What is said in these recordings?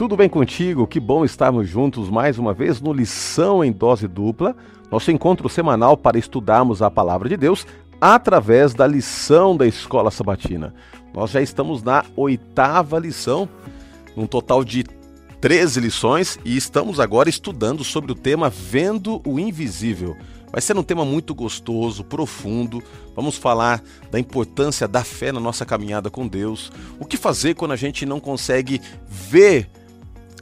tudo bem contigo? Que bom estarmos juntos mais uma vez no Lição em Dose Dupla, nosso encontro semanal para estudarmos a Palavra de Deus através da lição da Escola Sabatina. Nós já estamos na oitava lição, um total de 13 lições, e estamos agora estudando sobre o tema Vendo o Invisível. Vai ser um tema muito gostoso, profundo. Vamos falar da importância da fé na nossa caminhada com Deus. O que fazer quando a gente não consegue ver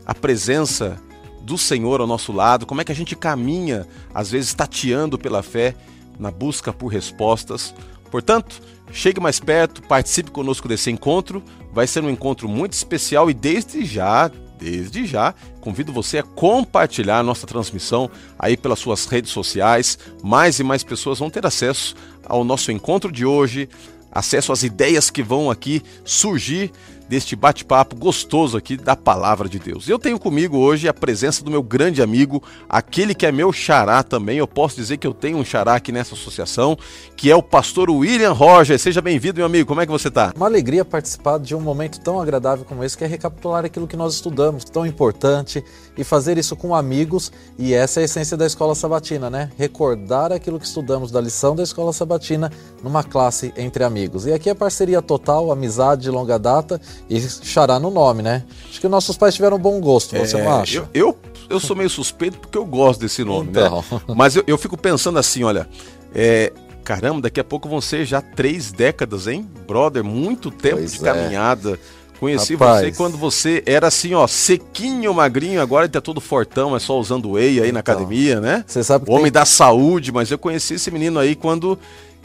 a presença do Senhor ao nosso lado? Como é que a gente caminha, às vezes tateando pela fé, na busca por respostas? Portanto, chegue mais perto, participe conosco desse encontro. Vai ser um encontro muito especial e desde já Desde já, convido você a compartilhar nossa transmissão aí pelas suas redes sociais. Mais e mais pessoas vão ter acesso ao nosso encontro de hoje, acesso às ideias que vão aqui surgir deste bate-papo gostoso aqui da palavra de Deus. Eu tenho comigo hoje a presença do meu grande amigo, aquele que é meu xará também. Eu posso dizer que eu tenho um xará aqui nessa associação, que é o pastor William Roger. Seja bem-vindo, meu amigo. Como é que você está? Uma alegria participar de um momento tão agradável como esse, que é recapitular aquilo que nós estudamos, tão importante, e fazer isso com amigos. E essa é a essência da escola sabatina, né? Recordar aquilo que estudamos da lição da escola sabatina numa classe entre amigos. E aqui é parceria total, amizade de longa data e xará no nome, né? Acho que nossos pais tiveram bom gosto, você é, não acha? Eu, eu, eu, sou meio suspeito porque eu gosto desse nome, né? então. né? Mas eu, eu, fico pensando assim, olha, é, caramba, daqui a pouco vão ser já três décadas, hein? Brother, muito tempo pois de é. caminhada. Conheci Rapaz. você quando você era assim, ó, sequinho, magrinho, agora ele tá todo fortão, é só usando whey aí na então, academia, né? Você sabe o homem tem... da saúde, mas eu conheci esse menino aí quando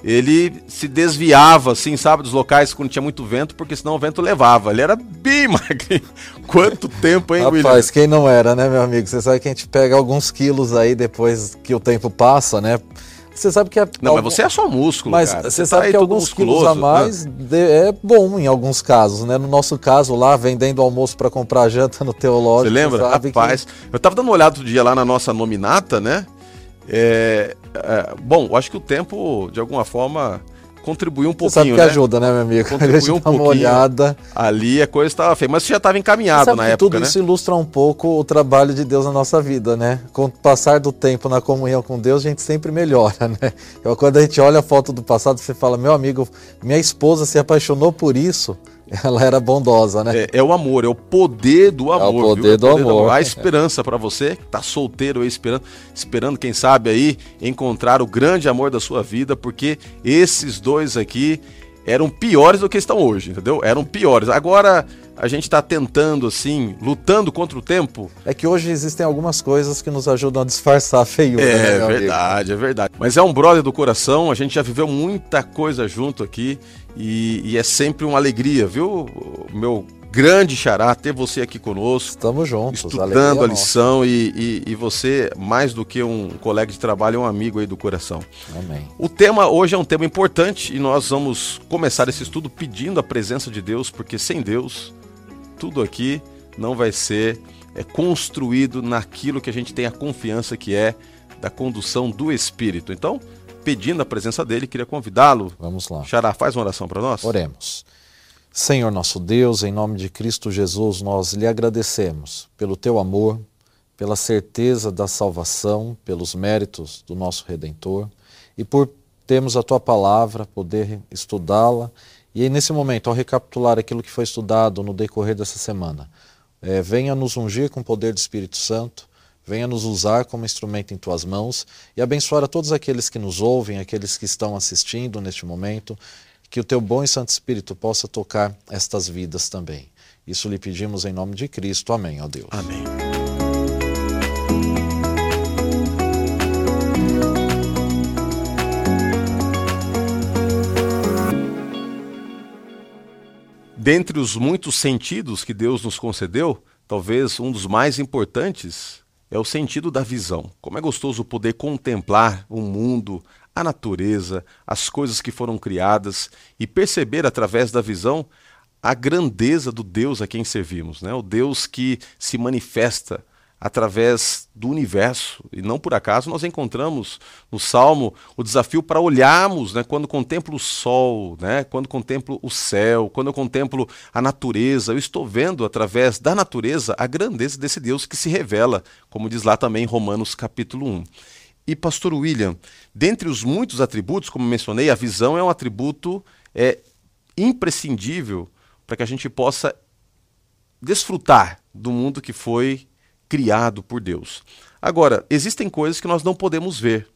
ele se desviava, assim, sabe, dos locais quando tinha muito vento, porque senão o vento levava. Ele era bem magrinho. Quanto tempo, hein, Rapaz, William? quem não era, né, meu amigo? Você sabe que a gente pega alguns quilos aí depois que o tempo passa, né? Você sabe que é. Não, algum... mas você é só músculo, mas cara. Você, você sabe tá que alguns quilos a mais né? é bom em alguns casos, né? No nosso caso lá, vendendo almoço para comprar janta no teológico. Você lembra? Rapaz, que... eu tava dando uma olhada outro dia lá na nossa nominata, né? É, é, bom, eu acho que o tempo, de alguma forma, contribuiu um pouquinho. Você sabe que né? ajuda, né, meu amigo? Contribuiu um pouquinho. Uma olhada. Ali a coisa estava feia. Mas você já estava encaminhado sabe na que época. Tudo né? isso ilustra um pouco o trabalho de Deus na nossa vida, né? Com o passar do tempo na comunhão com Deus, a gente sempre melhora, né? Quando a gente olha a foto do passado, você fala, meu amigo, minha esposa se apaixonou por isso. Ela era bondosa, né? É, é, o amor, é o poder do amor. É o poder, viu? do, é o poder amor. do amor. A esperança para você que tá solteiro aí, esperando, esperando, quem sabe aí, encontrar o grande amor da sua vida, porque esses dois aqui eram piores do que estão hoje, entendeu? Eram piores. Agora a gente está tentando, assim, lutando contra o tempo. É que hoje existem algumas coisas que nos ajudam a disfarçar a feiura. É né, verdade, amigo? é verdade. Mas é um brother do coração, a gente já viveu muita coisa junto aqui e, e é sempre uma alegria, viu, meu grande xará ter você aqui conosco. Estamos juntos. Estudando a lição e, e, e, você, mais do que um colega de trabalho, é um amigo aí do coração. Amém. O tema hoje é um tema importante e nós vamos começar esse estudo pedindo a presença de Deus, porque sem Deus, tudo aqui não vai ser é, construído naquilo que a gente tem a confiança que é da condução do Espírito. Então, pedindo a presença dele, queria convidá-lo. Vamos lá. Xará, faz uma oração para nós. Oremos. Senhor nosso Deus, em nome de Cristo Jesus, nós lhe agradecemos pelo teu amor, pela certeza da salvação, pelos méritos do nosso Redentor e por termos a tua palavra, poder estudá-la. E aí, nesse momento, ao recapitular aquilo que foi estudado no decorrer dessa semana, é, venha nos ungir com o poder do Espírito Santo, venha nos usar como instrumento em tuas mãos e abençoar a todos aqueles que nos ouvem, aqueles que estão assistindo neste momento que o teu bom e santo Espírito possa tocar estas vidas também. Isso lhe pedimos em nome de Cristo. Amém, ó Deus. Amém. Dentre os muitos sentidos que Deus nos concedeu, talvez um dos mais importantes é o sentido da visão. Como é gostoso poder contemplar o mundo, a natureza, as coisas que foram criadas e perceber através da visão a grandeza do Deus a quem servimos, né? o Deus que se manifesta através do universo. E não por acaso nós encontramos no Salmo o desafio para olharmos, né, quando contemplo o sol, né, quando contemplo o céu, quando eu contemplo a natureza, eu estou vendo através da natureza a grandeza desse Deus que se revela, como diz lá também em Romanos capítulo 1. E pastor William, dentre os muitos atributos, como mencionei, a visão é um atributo é, imprescindível para que a gente possa desfrutar do mundo que foi criado por Deus. Agora, existem coisas que nós não podemos ver.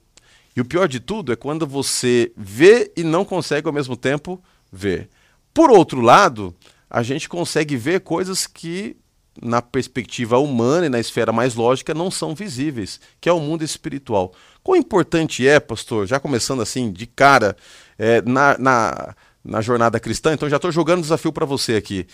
E o pior de tudo é quando você vê e não consegue ao mesmo tempo ver. Por outro lado, a gente consegue ver coisas que, na perspectiva humana e na esfera mais lógica, não são visíveis, que é o mundo espiritual. Quão importante é, pastor, já começando assim, de cara, é, na, na, na jornada cristã, então já estou jogando desafio para você aqui.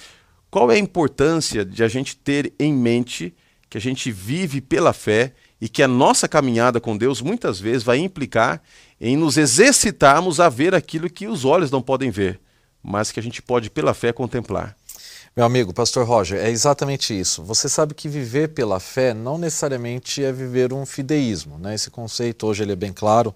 Qual é a importância de a gente ter em mente que a gente vive pela fé e que a nossa caminhada com Deus muitas vezes vai implicar em nos exercitarmos a ver aquilo que os olhos não podem ver, mas que a gente pode pela fé contemplar. Meu amigo, pastor Roger, é exatamente isso. Você sabe que viver pela fé não necessariamente é viver um fideísmo, né? Esse conceito hoje ele é bem claro.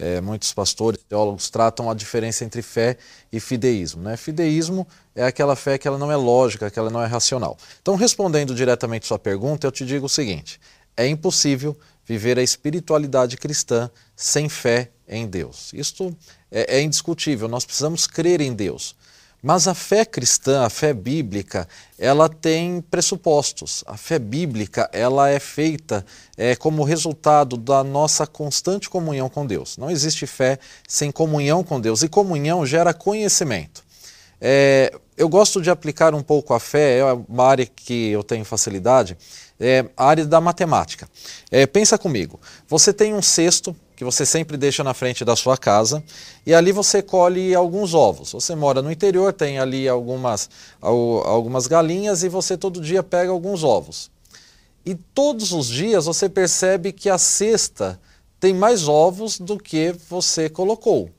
É, muitos pastores, teólogos tratam a diferença entre fé e fideísmo. Né? Fideísmo é aquela fé que ela não é lógica, que ela não é racional. Então, respondendo diretamente sua pergunta, eu te digo o seguinte: é impossível viver a espiritualidade cristã sem fé em Deus. Isto é, é indiscutível, nós precisamos crer em Deus. Mas a fé cristã, a fé bíblica, ela tem pressupostos. A fé bíblica, ela é feita é, como resultado da nossa constante comunhão com Deus. Não existe fé sem comunhão com Deus. E comunhão gera conhecimento. É, eu gosto de aplicar um pouco a fé, é uma área que eu tenho facilidade, é a área da matemática. É, pensa comigo, você tem um cesto que você sempre deixa na frente da sua casa, e ali você colhe alguns ovos. Você mora no interior, tem ali algumas, algumas galinhas e você todo dia pega alguns ovos. E todos os dias você percebe que a cesta tem mais ovos do que você colocou.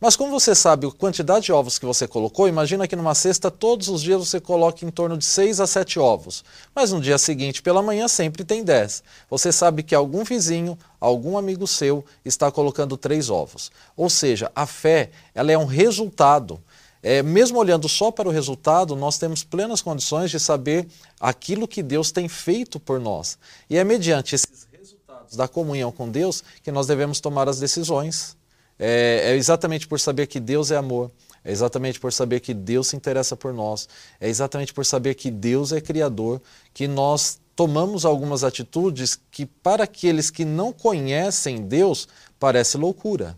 Mas como você sabe a quantidade de ovos que você colocou, imagina que numa cesta todos os dias você coloca em torno de 6 a 7 ovos. Mas no dia seguinte, pela manhã, sempre tem 10. Você sabe que algum vizinho, algum amigo seu está colocando 3 ovos. Ou seja, a fé ela é um resultado. É, mesmo olhando só para o resultado, nós temos plenas condições de saber aquilo que Deus tem feito por nós. E é mediante esses resultados da comunhão com Deus que nós devemos tomar as decisões é, é exatamente por saber que Deus é amor, é exatamente por saber que Deus se interessa por nós, é exatamente por saber que Deus é Criador, que nós tomamos algumas atitudes que, para aqueles que não conhecem Deus, parece loucura.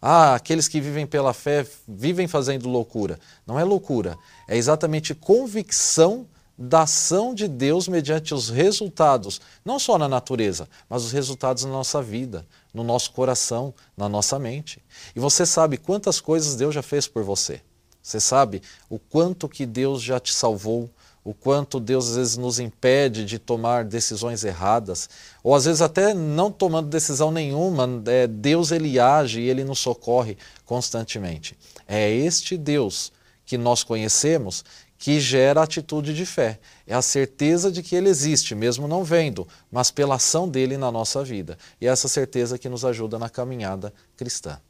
Ah, aqueles que vivem pela fé vivem fazendo loucura. Não é loucura, é exatamente convicção da ação de Deus mediante os resultados, não só na natureza, mas os resultados na nossa vida, no nosso coração, na nossa mente. E você sabe quantas coisas Deus já fez por você. Você sabe o quanto que Deus já te salvou, o quanto Deus às vezes nos impede de tomar decisões erradas, ou às vezes até não tomando decisão nenhuma, é, Deus ele age e ele nos socorre constantemente. É este Deus que nós conhecemos que gera atitude de fé. É a certeza de que ele existe, mesmo não vendo, mas pela ação dele na nossa vida. E é essa certeza que nos ajuda na caminhada cristã.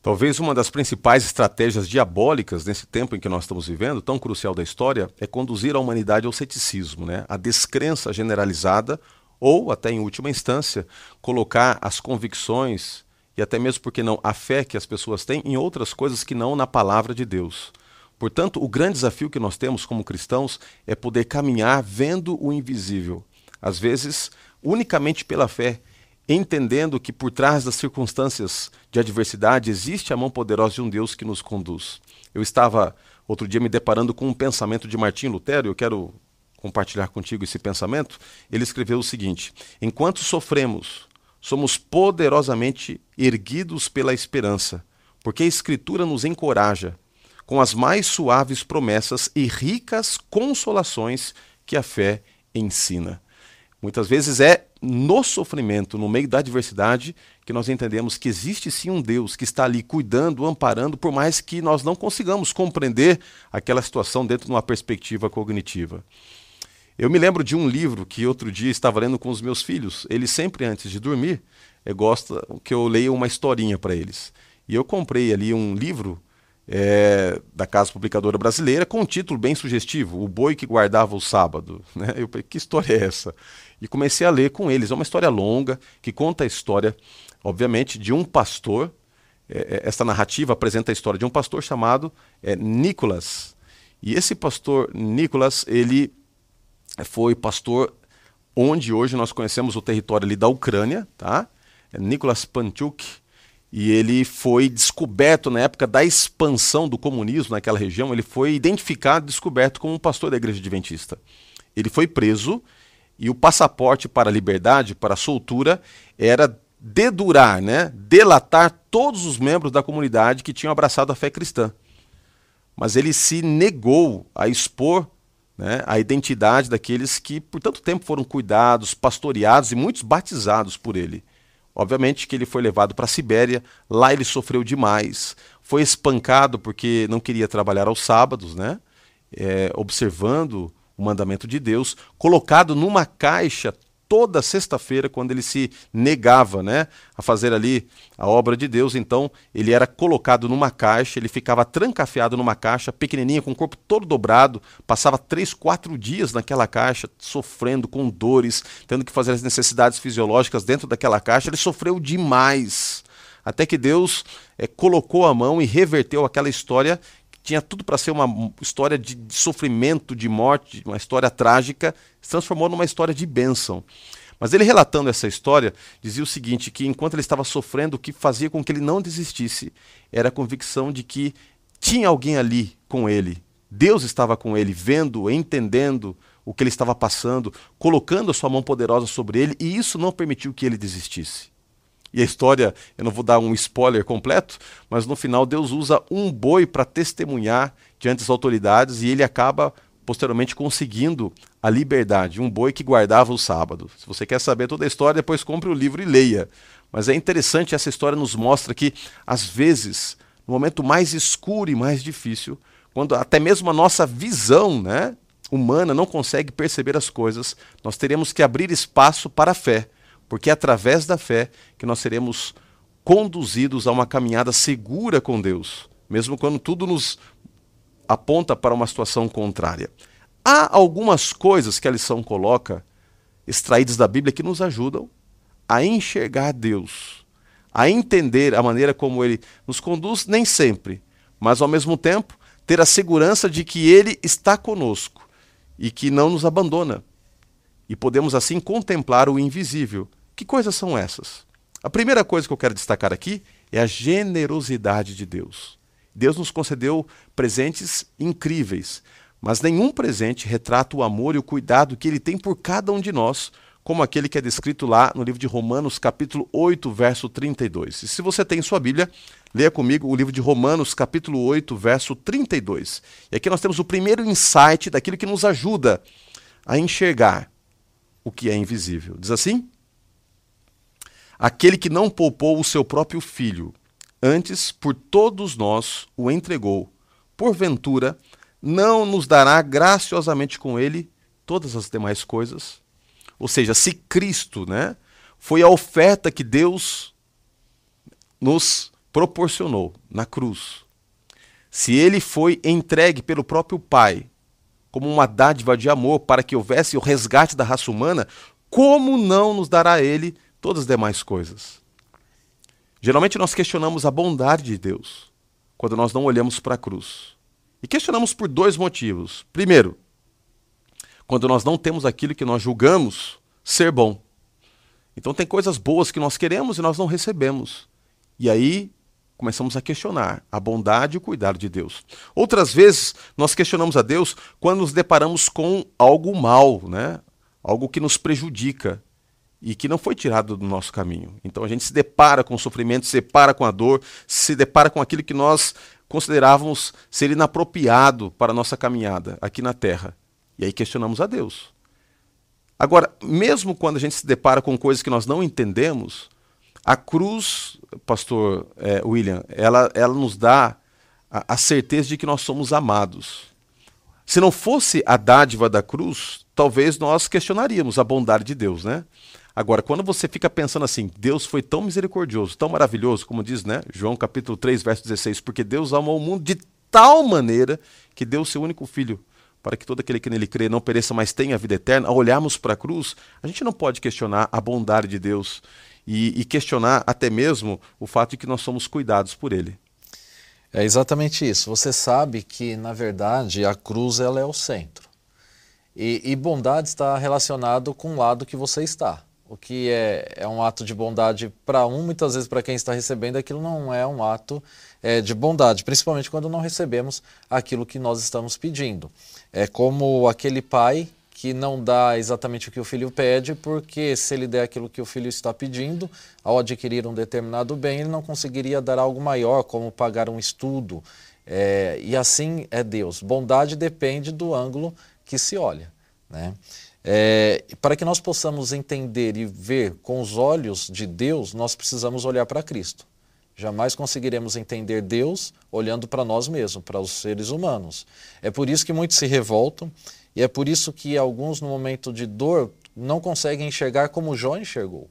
Talvez uma das principais estratégias diabólicas nesse tempo em que nós estamos vivendo, tão crucial da história, é conduzir a humanidade ao ceticismo, né? a descrença generalizada, ou, até em última instância, colocar as convicções e até mesmo, porque não, a fé que as pessoas têm em outras coisas que não na palavra de Deus. Portanto, o grande desafio que nós temos como cristãos é poder caminhar vendo o invisível, às vezes unicamente pela fé, entendendo que por trás das circunstâncias de adversidade existe a mão poderosa de um Deus que nos conduz. Eu estava outro dia me deparando com um pensamento de Martim Lutero, eu quero compartilhar contigo esse pensamento. Ele escreveu o seguinte: Enquanto sofremos, somos poderosamente erguidos pela esperança, porque a Escritura nos encoraja com as mais suaves promessas e ricas consolações que a fé ensina. Muitas vezes é no sofrimento, no meio da adversidade, que nós entendemos que existe sim um Deus que está ali cuidando, amparando, por mais que nós não consigamos compreender aquela situação dentro de uma perspectiva cognitiva. Eu me lembro de um livro que outro dia estava lendo com os meus filhos. Eles sempre, antes de dormir, é, gostam que eu leia uma historinha para eles. E eu comprei ali um livro é, da Casa Publicadora Brasileira com um título bem sugestivo, O Boi que Guardava o Sábado. Né? Eu falei, que história é essa? E comecei a ler com eles. É uma história longa que conta a história, obviamente, de um pastor. É, é essa narrativa apresenta a história de um pastor chamado é, Nicolas. E esse pastor Nicolas, ele foi pastor onde hoje nós conhecemos o território ali da Ucrânia, tá? É Nicolas Panchuk, e ele foi descoberto na época da expansão do comunismo naquela região, ele foi identificado, descoberto como um pastor da igreja adventista. Ele foi preso e o passaporte para a liberdade, para a soltura, era dedurar, né, delatar todos os membros da comunidade que tinham abraçado a fé cristã. Mas ele se negou a expor né, a identidade daqueles que por tanto tempo foram cuidados, pastoreados e muitos batizados por ele. Obviamente que ele foi levado para a Sibéria, lá ele sofreu demais, foi espancado porque não queria trabalhar aos sábados, né? É, observando o mandamento de Deus, colocado numa caixa toda sexta-feira, quando ele se negava né, a fazer ali a obra de Deus, então ele era colocado numa caixa, ele ficava trancafiado numa caixa, pequenininha, com o corpo todo dobrado, passava três, quatro dias naquela caixa, sofrendo com dores, tendo que fazer as necessidades fisiológicas dentro daquela caixa, ele sofreu demais. Até que Deus é, colocou a mão e reverteu aquela história tinha tudo para ser uma história de, sofrimento, de morte, uma história trágica, se transformou numa história de bênção. Mas ele relatando essa história, dizia o seguinte: que enquanto ele estava sofrendo, o que fazia com que ele não desistisse era a convicção de que tinha alguém ali com ele. Deus estava com ele, vendo, entendendo o que ele estava passando, colocando a sua mão poderosa sobre ele, e isso não permitiu que ele desistisse. E a história, eu não vou dar um spoiler completo, mas no final Deus usa um boi para testemunhar diante das autoridades e ele acaba posteriormente conseguindo a liberdade, um boi que guardava o sábado. Se você quer saber toda a história, depois compre o livro e leia. Mas é interessante, essa história nos mostra que, às vezes, no momento mais escuro e mais difícil, quando até mesmo a nossa visão né, humana não consegue perceber as coisas, nós teremos que abrir espaço para a fé porque é através da fé que nós seremos conduzidos a uma caminhada segura com Deus, mesmo quando tudo nos aponta para uma situação contrária. Há algumas coisas que a lição coloca, extraídas da Bíblia, que nos ajudam a enxergar Deus, a entender a maneira como Ele nos conduz, nem sempre, mas ao mesmo tempo ter a segurança de que Ele está conosco e que não nos abandona. E podemos assim contemplar o invisível, que coisas são essas? A primeira coisa que eu quero destacar aqui é a generosidade de Deus. Deus nos concedeu presentes incríveis, mas nenhum presente retrata o amor e o cuidado que ele tem por cada um de nós, como aquele que é descrito lá no livro de Romanos, capítulo 8, verso 32. E se você tem sua Bíblia, leia comigo o livro de Romanos, capítulo 8, verso 32. E aqui nós temos o primeiro insight daquilo que nos ajuda a enxergar o que é invisível. Diz assim: Aquele que não poupou o seu próprio filho, antes por todos nós o entregou, porventura, não nos dará graciosamente com ele todas as demais coisas? Ou seja, se Cristo, né, foi a oferta que Deus nos proporcionou na cruz. Se ele foi entregue pelo próprio Pai como uma dádiva de amor para que houvesse o resgate da raça humana, como não nos dará ele todas as demais coisas. Geralmente nós questionamos a bondade de Deus quando nós não olhamos para a cruz. E questionamos por dois motivos. Primeiro, quando nós não temos aquilo que nós julgamos ser bom. Então tem coisas boas que nós queremos e nós não recebemos. E aí começamos a questionar a bondade e o cuidado de Deus. Outras vezes nós questionamos a Deus quando nos deparamos com algo mal, né? algo que nos prejudica e que não foi tirado do nosso caminho. Então a gente se depara com o sofrimento, se depara com a dor, se depara com aquilo que nós considerávamos ser inapropriado para a nossa caminhada aqui na terra. E aí questionamos a Deus. Agora, mesmo quando a gente se depara com coisas que nós não entendemos, a cruz, pastor é, William, ela, ela nos dá a, a certeza de que nós somos amados. Se não fosse a dádiva da cruz, talvez nós questionaríamos a bondade de Deus, né? Agora, quando você fica pensando assim, Deus foi tão misericordioso, tão maravilhoso, como diz, né, João capítulo 3, verso 16, porque Deus amou o mundo de tal maneira que deu o seu único filho para que todo aquele que nele crê não pereça, mas tenha a vida eterna, ao olharmos para a cruz, a gente não pode questionar a bondade de Deus e, e, questionar até mesmo o fato de que nós somos cuidados por Ele. É exatamente isso. Você sabe que, na verdade, a cruz ela é o centro. E, e bondade está relacionado com o lado que você está. O que é, é um ato de bondade para um, muitas vezes para quem está recebendo, aquilo não é um ato é, de bondade, principalmente quando não recebemos aquilo que nós estamos pedindo. É como aquele pai que não dá exatamente o que o filho pede, porque se ele der aquilo que o filho está pedindo, ao adquirir um determinado bem, ele não conseguiria dar algo maior, como pagar um estudo. É, e assim é Deus. Bondade depende do ângulo que se olha. Né? É, para que nós possamos entender e ver com os olhos de Deus, nós precisamos olhar para Cristo. Jamais conseguiremos entender Deus olhando para nós mesmos, para os seres humanos. É por isso que muitos se revoltam e é por isso que alguns, no momento de dor, não conseguem enxergar como Jó enxergou.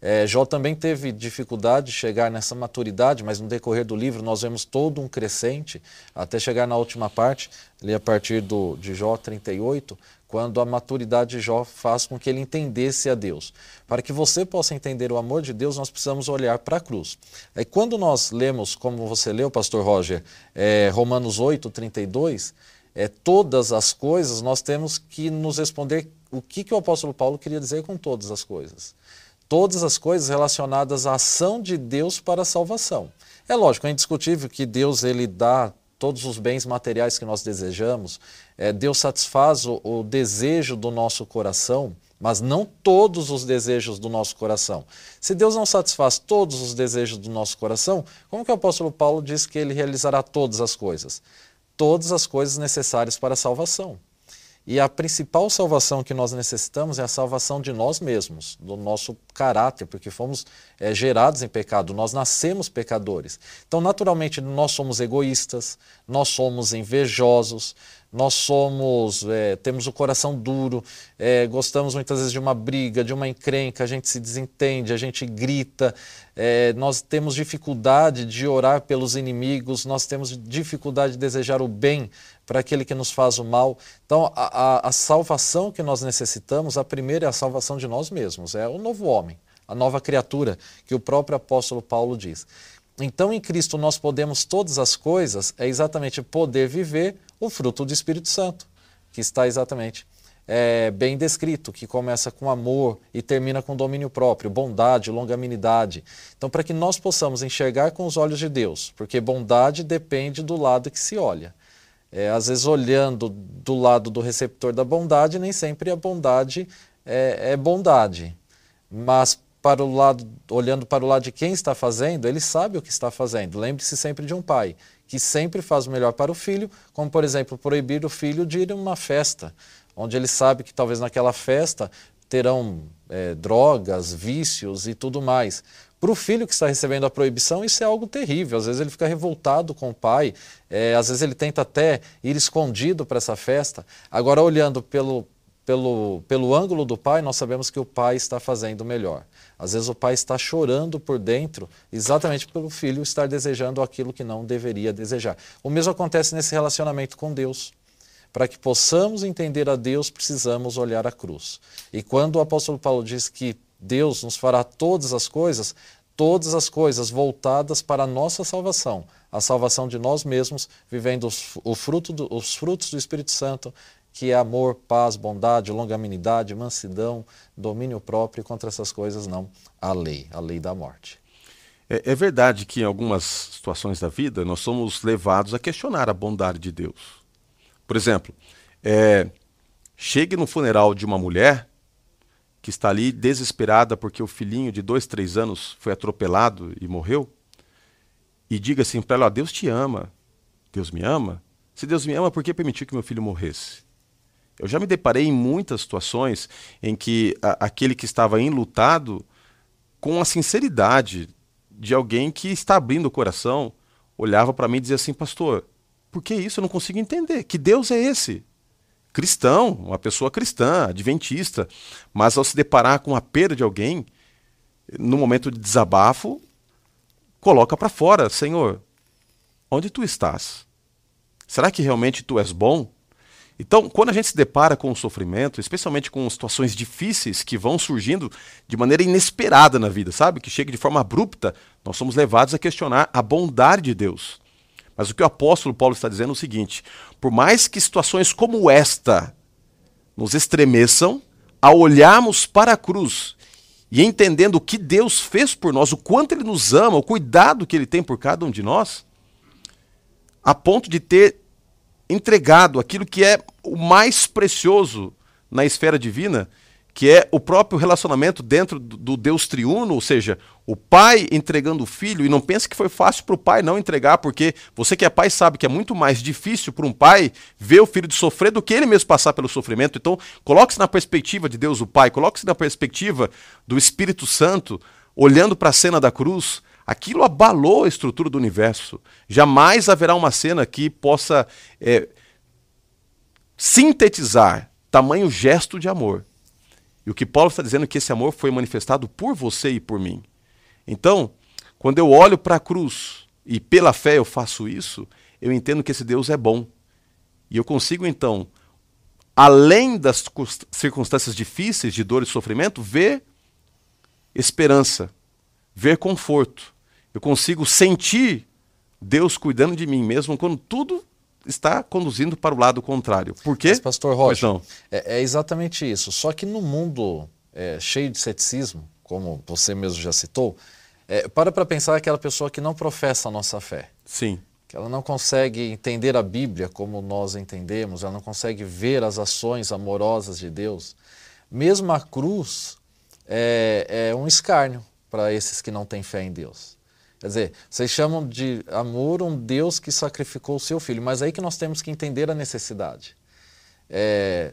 É, Jó também teve dificuldade de chegar nessa maturidade, mas no decorrer do livro nós vemos todo um crescente, até chegar na última parte, ali a partir do, de Jó 38, quando a maturidade de Jó faz com que ele entendesse a Deus. Para que você possa entender o amor de Deus, nós precisamos olhar para a cruz. Aí quando nós lemos, como você leu, pastor Roger, é, Romanos 8, 32, é, todas as coisas, nós temos que nos responder o que, que o apóstolo Paulo queria dizer com todas as coisas. Todas as coisas relacionadas à ação de Deus para a salvação. É lógico, é indiscutível que Deus ele dá todos os bens materiais que nós desejamos, é, Deus satisfaz o, o desejo do nosso coração, mas não todos os desejos do nosso coração. Se Deus não satisfaz todos os desejos do nosso coração, como que o apóstolo Paulo diz que ele realizará todas as coisas? Todas as coisas necessárias para a salvação. E a principal salvação que nós necessitamos é a salvação de nós mesmos, do nosso caráter, porque fomos é, gerados em pecado, nós nascemos pecadores. Então, naturalmente, nós somos egoístas, nós somos invejosos, nós somos, é, temos o coração duro, é, gostamos muitas vezes de uma briga, de uma encrenca, a gente se desentende, a gente grita, é, nós temos dificuldade de orar pelos inimigos, nós temos dificuldade de desejar o bem para aquele que nos faz o mal. Então, a, a, a salvação que nós necessitamos, a primeira é a salvação de nós mesmos, é o novo homem, a nova criatura, que o próprio apóstolo Paulo diz. Então, em Cristo nós podemos todas as coisas, é exatamente poder viver o fruto do Espírito Santo, que está exatamente é, bem descrito, que começa com amor e termina com domínio próprio, bondade, longanimidade. Então, para que nós possamos enxergar com os olhos de Deus, porque bondade depende do lado que se olha. É, às vezes, olhando do lado do receptor da bondade, nem sempre a bondade é, é bondade. Mas para o lado, olhando para o lado de quem está fazendo, ele sabe o que está fazendo. Lembre-se sempre de um pai que sempre faz o melhor para o filho, como por exemplo proibir o filho de ir a uma festa, onde ele sabe que talvez naquela festa terão é, drogas, vícios e tudo mais. Para o filho que está recebendo a proibição, isso é algo terrível. Às vezes ele fica revoltado com o pai, é, às vezes ele tenta até ir escondido para essa festa. Agora, olhando pelo, pelo, pelo ângulo do pai, nós sabemos que o pai está fazendo melhor. Às vezes o pai está chorando por dentro, exatamente pelo filho estar desejando aquilo que não deveria desejar. O mesmo acontece nesse relacionamento com Deus. Para que possamos entender a Deus, precisamos olhar a cruz. E quando o apóstolo Paulo diz que Deus nos fará todas as coisas, todas as coisas voltadas para a nossa salvação, a salvação de nós mesmos, vivendo os, fruto do, os frutos do Espírito Santo, que é amor, paz, bondade, longanimidade, mansidão, domínio próprio, e contra essas coisas não a lei, a lei da morte. É, é, verdade que em algumas situações da vida nós somos levados a questionar a bondade de Deus. Por exemplo, é, chegue no funeral de uma mulher que está ali desesperada porque o filhinho de dois, três anos foi atropelado e morreu, e diga assim para ela: Deus te ama, Deus me ama. Se Deus me ama, por que permitiu que meu filho morresse? Eu já me deparei em muitas situações em que a, aquele que estava enlutado, com a sinceridade de alguém que está abrindo o coração, olhava para mim e dizia assim: Pastor, por que isso? Eu não consigo entender. Que Deus é esse? cristão, uma pessoa cristã, adventista, mas ao se deparar com a perda de alguém, no momento de desabafo, coloca para fora, Senhor, onde tu estás? Será que realmente tu és bom? Então, quando a gente se depara com o sofrimento, especialmente com situações difíceis que vão surgindo de maneira inesperada na vida, sabe? Que chega de forma abrupta, nós somos levados a questionar a bondade de Deus. Mas o que o apóstolo Paulo está dizendo é o seguinte: por mais que situações como esta nos estremeçam, ao olharmos para a cruz e entendendo o que Deus fez por nós, o quanto Ele nos ama, o cuidado que Ele tem por cada um de nós, a ponto de ter entregado aquilo que é o mais precioso na esfera divina, que é o próprio relacionamento dentro do Deus triuno, ou seja, o pai entregando o filho, e não pense que foi fácil para o pai não entregar, porque você que é pai sabe que é muito mais difícil para um pai ver o filho de sofrer do que ele mesmo passar pelo sofrimento. Então, coloque-se na perspectiva de Deus o Pai, coloque-se na perspectiva do Espírito Santo, olhando para a cena da cruz. Aquilo abalou a estrutura do universo. Jamais haverá uma cena que possa é, sintetizar tamanho gesto de amor e o que Paulo está dizendo é que esse amor foi manifestado por você e por mim. Então, quando eu olho para a cruz e pela fé eu faço isso, eu entendo que esse Deus é bom. E eu consigo então, além das circunstâncias difíceis de dor e sofrimento, ver esperança, ver conforto. Eu consigo sentir Deus cuidando de mim, mesmo quando tudo está conduzindo para o lado contrário. Por quê? Mas, pastor Rocha, é, é, exatamente isso. Só que no mundo é, cheio de ceticismo, como você mesmo já citou, é, para para pensar aquela pessoa que não professa a nossa fé. Sim. Que ela não consegue entender a Bíblia como nós entendemos, ela não consegue ver as ações amorosas de Deus. Mesmo a cruz é, é um escárnio para esses que não têm fé em Deus. Quer dizer, vocês chamam de amor um Deus que sacrificou o seu filho, mas aí que nós temos que entender a necessidade. É,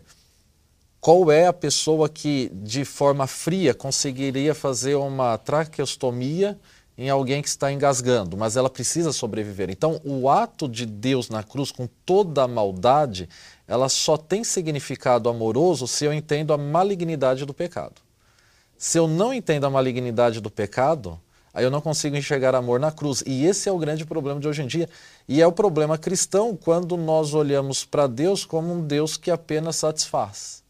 qual é a pessoa que, de forma fria, conseguiria fazer uma traqueostomia em alguém que está engasgando, mas ela precisa sobreviver. Então, o ato de Deus na cruz, com toda a maldade, ela só tem significado amoroso se eu entendo a malignidade do pecado. Se eu não entendo a malignidade do pecado, Aí eu não consigo enxergar amor na cruz. E esse é o grande problema de hoje em dia. E é o problema cristão quando nós olhamos para Deus como um Deus que apenas satisfaz.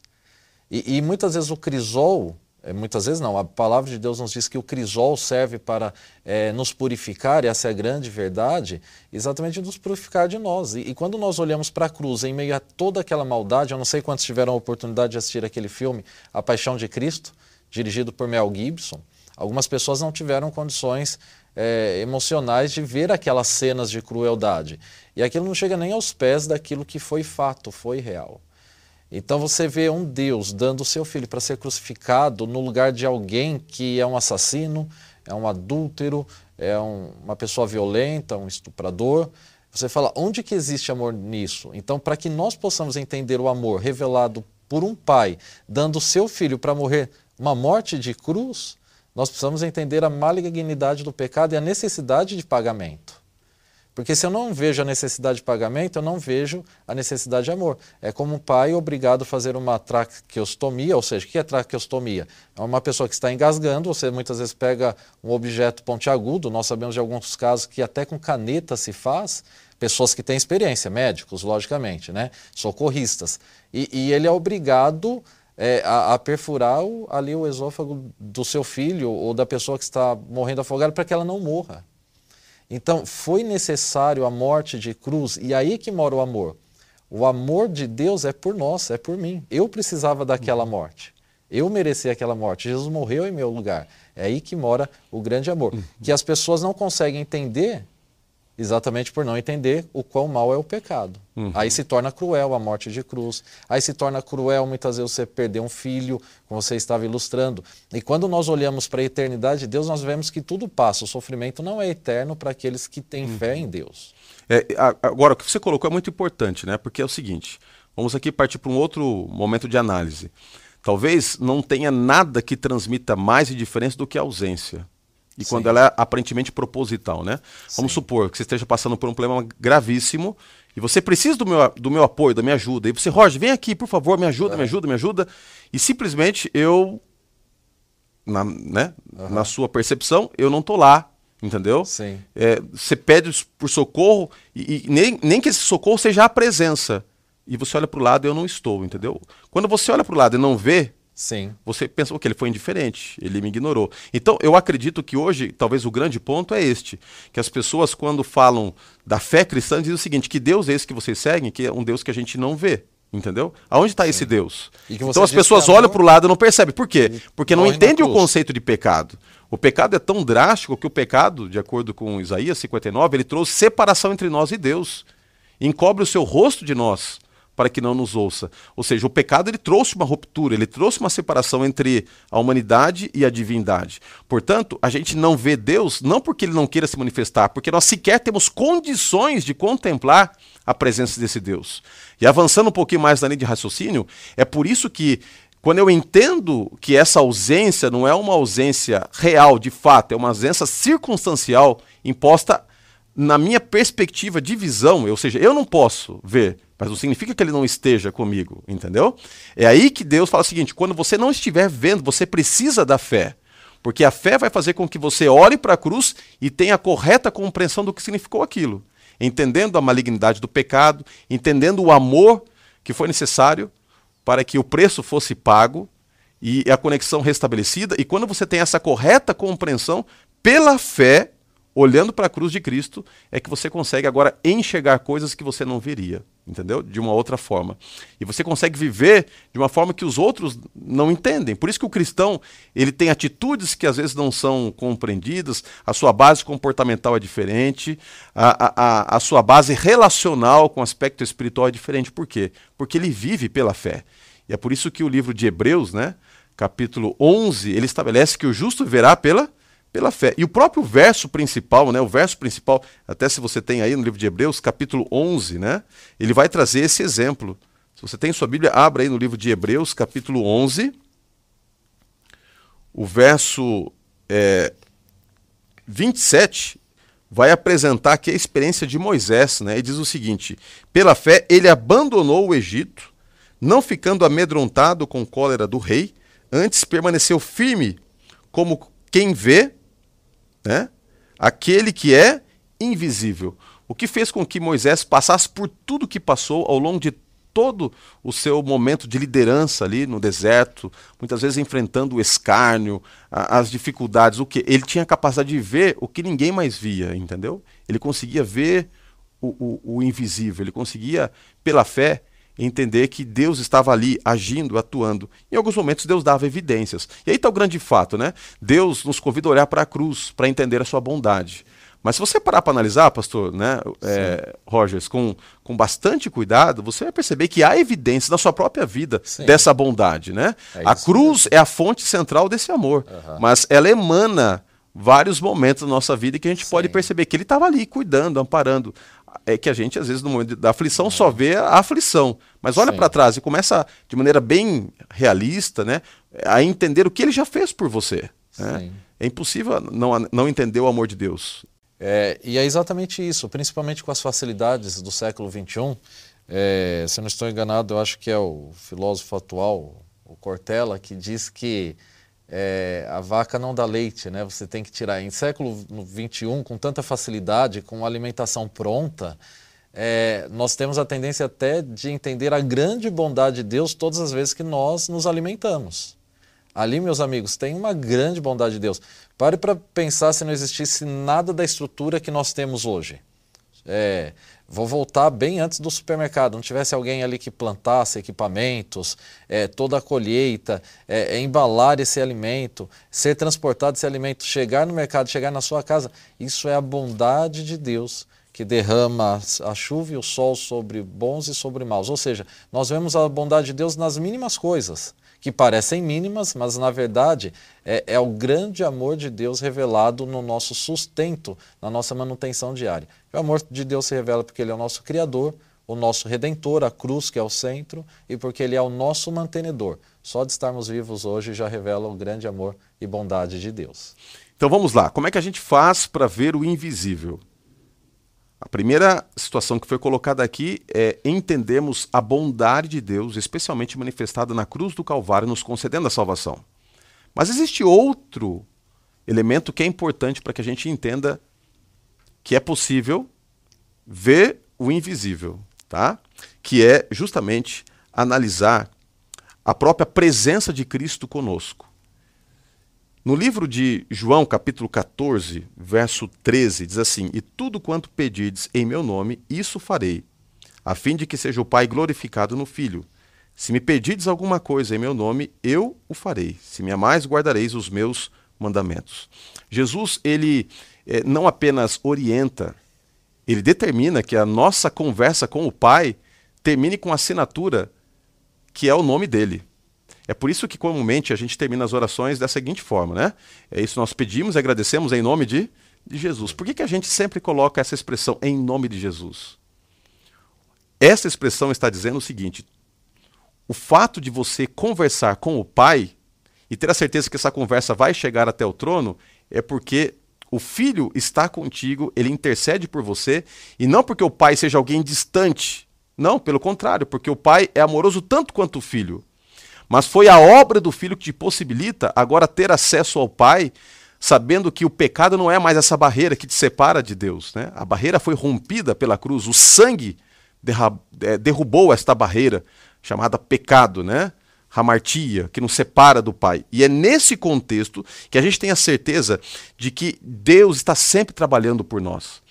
E, e muitas vezes o crisol, é, muitas vezes não, a palavra de Deus nos diz que o crisol serve para é, nos purificar, e essa é a grande verdade, exatamente nos purificar de nós. E, e quando nós olhamos para a cruz, em meio a toda aquela maldade, eu não sei quantos tiveram a oportunidade de assistir aquele filme, A Paixão de Cristo, dirigido por Mel Gibson, Algumas pessoas não tiveram condições é, emocionais de ver aquelas cenas de crueldade. E aquilo não chega nem aos pés daquilo que foi fato, foi real. Então você vê um Deus dando o seu filho para ser crucificado no lugar de alguém que é um assassino, é um adúltero, é um, uma pessoa violenta, um estuprador. Você fala, onde que existe amor nisso? Então, para que nós possamos entender o amor revelado por um pai, dando o seu filho para morrer uma morte de cruz, nós precisamos entender a malignidade do pecado e a necessidade de pagamento. Porque se eu não vejo a necessidade de pagamento, eu não vejo a necessidade de amor. É como um pai obrigado a fazer uma traqueostomia, ou seja, o que é traqueostomia? É uma pessoa que está engasgando, você muitas vezes pega um objeto pontiagudo, nós sabemos de alguns casos que até com caneta se faz, pessoas que têm experiência, médicos, logicamente, né? socorristas. E, e ele é obrigado é, a, a, perfurar o, ali o esôfago do seu filho ou da pessoa que está morrendo afogada para que ela não morra. Então, foi necessário a morte de cruz, e aí que mora o amor. O amor de Deus é por nós, é por mim. Eu precisava daquela morte. Eu merecia aquela morte. Jesus morreu em meu lugar. É aí que mora o grande amor. Uhum. Que as pessoas não conseguem entender Exatamente por não entender o quão mal é o pecado. Uhum. Aí se torna cruel a morte de cruz. Aí se torna cruel muitas vezes você perder um filho, como você estava ilustrando. E quando nós olhamos para a eternidade de Deus, nós vemos que tudo passa. O sofrimento não é eterno para aqueles que têm uhum. fé em Deus. É, agora, o que você colocou é muito importante, né? Porque é o seguinte: vamos aqui partir para um outro momento de análise. Talvez não tenha nada que transmita mais indiferença do que a ausência. E Sim. quando ela é aparentemente proposital, né? Sim. Vamos supor que você esteja passando por um problema gravíssimo e você precisa do meu, do meu apoio, da minha ajuda, e você, Roger, vem aqui, por favor, me ajuda, é. me ajuda, me ajuda, e simplesmente eu, na, né, uhum. na sua percepção, eu não tô lá, entendeu? Sim. É, você pede por socorro, e, e, nem, nem que esse socorro seja a presença, e você olha para o lado e eu não estou, entendeu? Quando você olha para o lado e não vê, Sim. Você pensa que ele foi indiferente, ele me ignorou. Então, eu acredito que hoje, talvez o grande ponto é este: que as pessoas, quando falam da fé cristã, dizem o seguinte: que Deus é esse que vocês seguem, que é um Deus que a gente não vê. Entendeu? Aonde está esse Deus? Então as pessoas olham para o lado e não percebem. Por quê? Porque não entendem o conceito de pecado. O pecado é tão drástico que o pecado, de acordo com Isaías 59, ele trouxe separação entre nós e Deus. Encobre o seu rosto de nós para que não nos ouça. Ou seja, o pecado ele trouxe uma ruptura, ele trouxe uma separação entre a humanidade e a divindade. Portanto, a gente não vê Deus não porque ele não queira se manifestar, porque nós sequer temos condições de contemplar a presença desse Deus. E avançando um pouquinho mais na linha de raciocínio, é por isso que quando eu entendo que essa ausência não é uma ausência real, de fato, é uma ausência circunstancial imposta na minha perspectiva de visão, ou seja, eu não posso ver mas não significa que ele não esteja comigo, entendeu? É aí que Deus fala o seguinte: quando você não estiver vendo, você precisa da fé. Porque a fé vai fazer com que você olhe para a cruz e tenha a correta compreensão do que significou aquilo. Entendendo a malignidade do pecado, entendendo o amor que foi necessário para que o preço fosse pago e a conexão restabelecida. E quando você tem essa correta compreensão, pela fé, olhando para a cruz de Cristo, é que você consegue agora enxergar coisas que você não veria entendeu? De uma outra forma. E você consegue viver de uma forma que os outros não entendem. Por isso que o cristão, ele tem atitudes que às vezes não são compreendidas, a sua base comportamental é diferente, a, a, a sua base relacional com o aspecto espiritual é diferente. Por quê? Porque ele vive pela fé. E é por isso que o livro de Hebreus, né, capítulo 11, ele estabelece que o justo verá pela pela fé. E o próprio verso principal, né, o verso principal, até se você tem aí no livro de Hebreus, capítulo 11, né, ele vai trazer esse exemplo. Se você tem sua Bíblia, abra aí no livro de Hebreus, capítulo 11, o verso é, 27 vai apresentar aqui a experiência de Moisés, né, e diz o seguinte: pela fé ele abandonou o Egito, não ficando amedrontado com cólera do rei, antes permaneceu firme como quem vê né? aquele que é invisível. O que fez com que Moisés passasse por tudo que passou ao longo de todo o seu momento de liderança ali no deserto, muitas vezes enfrentando o escárnio, a, as dificuldades, o que ele tinha a capacidade de ver o que ninguém mais via, entendeu? Ele conseguia ver o, o, o invisível, ele conseguia pela fé entender que Deus estava ali agindo, atuando. Em alguns momentos Deus dava evidências. E aí está o grande fato, né? Deus nos convida a olhar para a cruz para entender a sua bondade. Mas se você parar para analisar, pastor, né, é, Rogers, com, com bastante cuidado, você vai perceber que há evidências na sua própria vida Sim. dessa bondade, né? É a cruz é a fonte central desse amor, uhum. mas ela emana vários momentos da nossa vida que a gente Sim. pode perceber que ele estava ali cuidando, amparando é que a gente, às vezes, no momento da aflição, só vê a aflição. Mas olha para trás e começa, de maneira bem realista, né, a entender o que ele já fez por você. Né? É impossível não, não entender o amor de Deus. É, e é exatamente isso, principalmente com as facilidades do século XXI. É, se eu não estou enganado, eu acho que é o filósofo atual, o Cortella, que diz que é, a vaca não dá leite, né? Você tem que tirar. Em século XXI, com tanta facilidade, com alimentação pronta, é, nós temos a tendência até de entender a grande bondade de Deus todas as vezes que nós nos alimentamos. Ali, meus amigos, tem uma grande bondade de Deus. Pare para pensar se não existisse nada da estrutura que nós temos hoje. É, Vou voltar bem antes do supermercado, não tivesse alguém ali que plantasse equipamentos, é, toda a colheita, é, é, embalar esse alimento, ser transportado esse alimento, chegar no mercado, chegar na sua casa. Isso é a bondade de Deus que derrama a chuva e o sol sobre bons e sobre maus. Ou seja, nós vemos a bondade de Deus nas mínimas coisas que parecem mínimas, mas na verdade é, é, o grande amor de Deus revelado no nosso sustento, na nossa manutenção diária. O amor de Deus se revela porque Ele é o nosso Criador, o nosso Redentor, a cruz que é o centro, e porque Ele é o nosso mantenedor. Só de estarmos vivos hoje já revela o grande amor e bondade de Deus. Então vamos lá, como é que a gente faz para ver o invisível? A primeira situação que foi colocada aqui é entendermos a bondade de Deus, especialmente manifestada na cruz do Calvário, nos concedendo a salvação. Mas existe outro elemento que é importante para que a gente entenda que é possível ver o invisível, tá? Que é justamente analisar a própria presença de Cristo conosco. No livro de João, capítulo 14, verso 13, diz assim: E tudo quanto pedides em meu nome, isso farei, a fim de que seja o Pai glorificado no Filho. Se me pedides alguma coisa em meu nome, eu o farei. Se me amais, guardareis os meus mandamentos. Jesus, ele eh, não apenas orienta, ele determina que a nossa conversa com o Pai termine com a assinatura que é o nome dele. É por isso que comumente a gente termina as orações da seguinte forma, né? É isso nós pedimos e agradecemos em nome de, de Jesus. Por que, que a gente sempre coloca essa expressão em nome de Jesus? Essa expressão está dizendo o seguinte: o fato de você conversar com o Pai e ter a certeza que essa conversa vai chegar até o trono é porque o filho está contigo, ele intercede por você, e não porque o pai seja alguém distante. Não, pelo contrário, porque o pai é amoroso tanto quanto o filho. Mas foi a obra do filho que te possibilita agora ter acesso ao Pai, sabendo que o pecado não é mais essa barreira que te separa de Deus. Né? A barreira foi rompida pela cruz, o sangue é, derrubou esta barreira chamada pecado, né? Hamartia, que nos separa do Pai. E é nesse contexto que a gente tem a certeza de que Deus está sempre trabalhando por nós.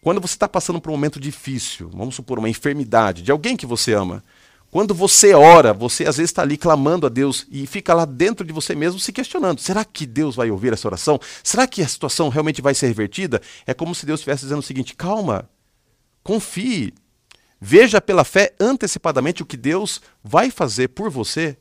Quando você está passando por um momento difícil, vamos supor uma enfermidade de alguém que você ama, quando você ora, você às vezes está ali clamando a Deus e fica lá dentro de você mesmo se questionando: será que Deus vai ouvir essa oração? Será que a situação realmente vai ser revertida? É como se Deus estivesse dizendo o seguinte: calma, confie, veja pela fé antecipadamente o que Deus vai fazer por você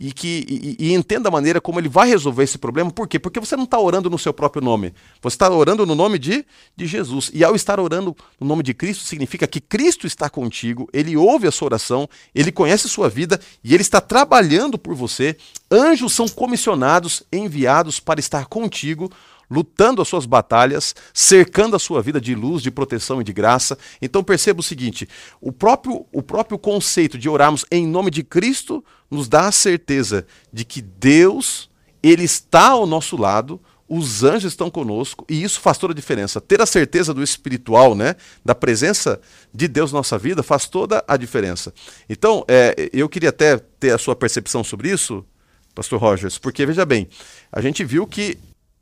e que e, e, entenda a maneira como ele vai resolver esse problema. Por quê? Porque você não está orando no seu próprio nome. Você está orando no nome de, de Jesus. E ao estar orando no nome de Cristo, significa que Cristo está contigo, ele ouve a sua oração, ele conhece a sua vida e ele está trabalhando por você. Anjos são comissionados, enviados para estar contigo lutando as suas batalhas, cercando a sua vida de luz, de proteção e de graça. Então perceba o seguinte: o próprio, o próprio conceito de orarmos em nome de Cristo nos dá a certeza de que Deus, Ele está ao nosso lado, os anjos estão conosco e isso faz toda a diferença. Ter a certeza do espiritual, né, da presença de Deus na nossa vida, faz toda a diferença. Então, é, eu queria até ter a sua percepção sobre isso, Pastor Rogers, porque veja bem, a gente viu que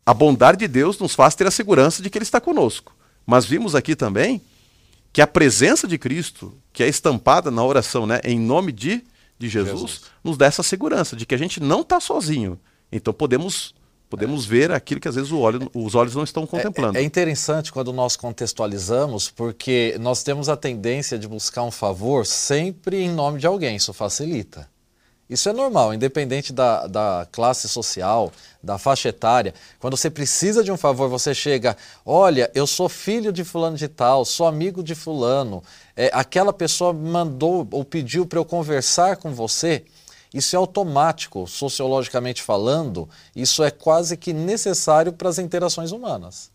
a bondade de Deus nos faz ter a segurança de que Ele está conosco. Mas vimos aqui também que a presença de Cristo, que é estampada na oração, né, em nome de, de Jesus, Jesus, nos dá essa segurança de que a gente não está sozinho. Então podemos podemos é. ver aquilo que às vezes olho, os olhos não estão contemplando. É, é, interessante quando nós contextualizamos, porque nós temos a tendência de buscar um favor sempre em nome de alguém, isso facilita. Isso é normal, independente da, da classe social, da faixa etária. Quando você precisa de um favor, você chega, olha, eu sou filho de fulano de tal, sou amigo de fulano, é, aquela pessoa mandou ou pediu para eu conversar com você. Isso é automático, sociologicamente falando, isso é quase que necessário para as interações humanas.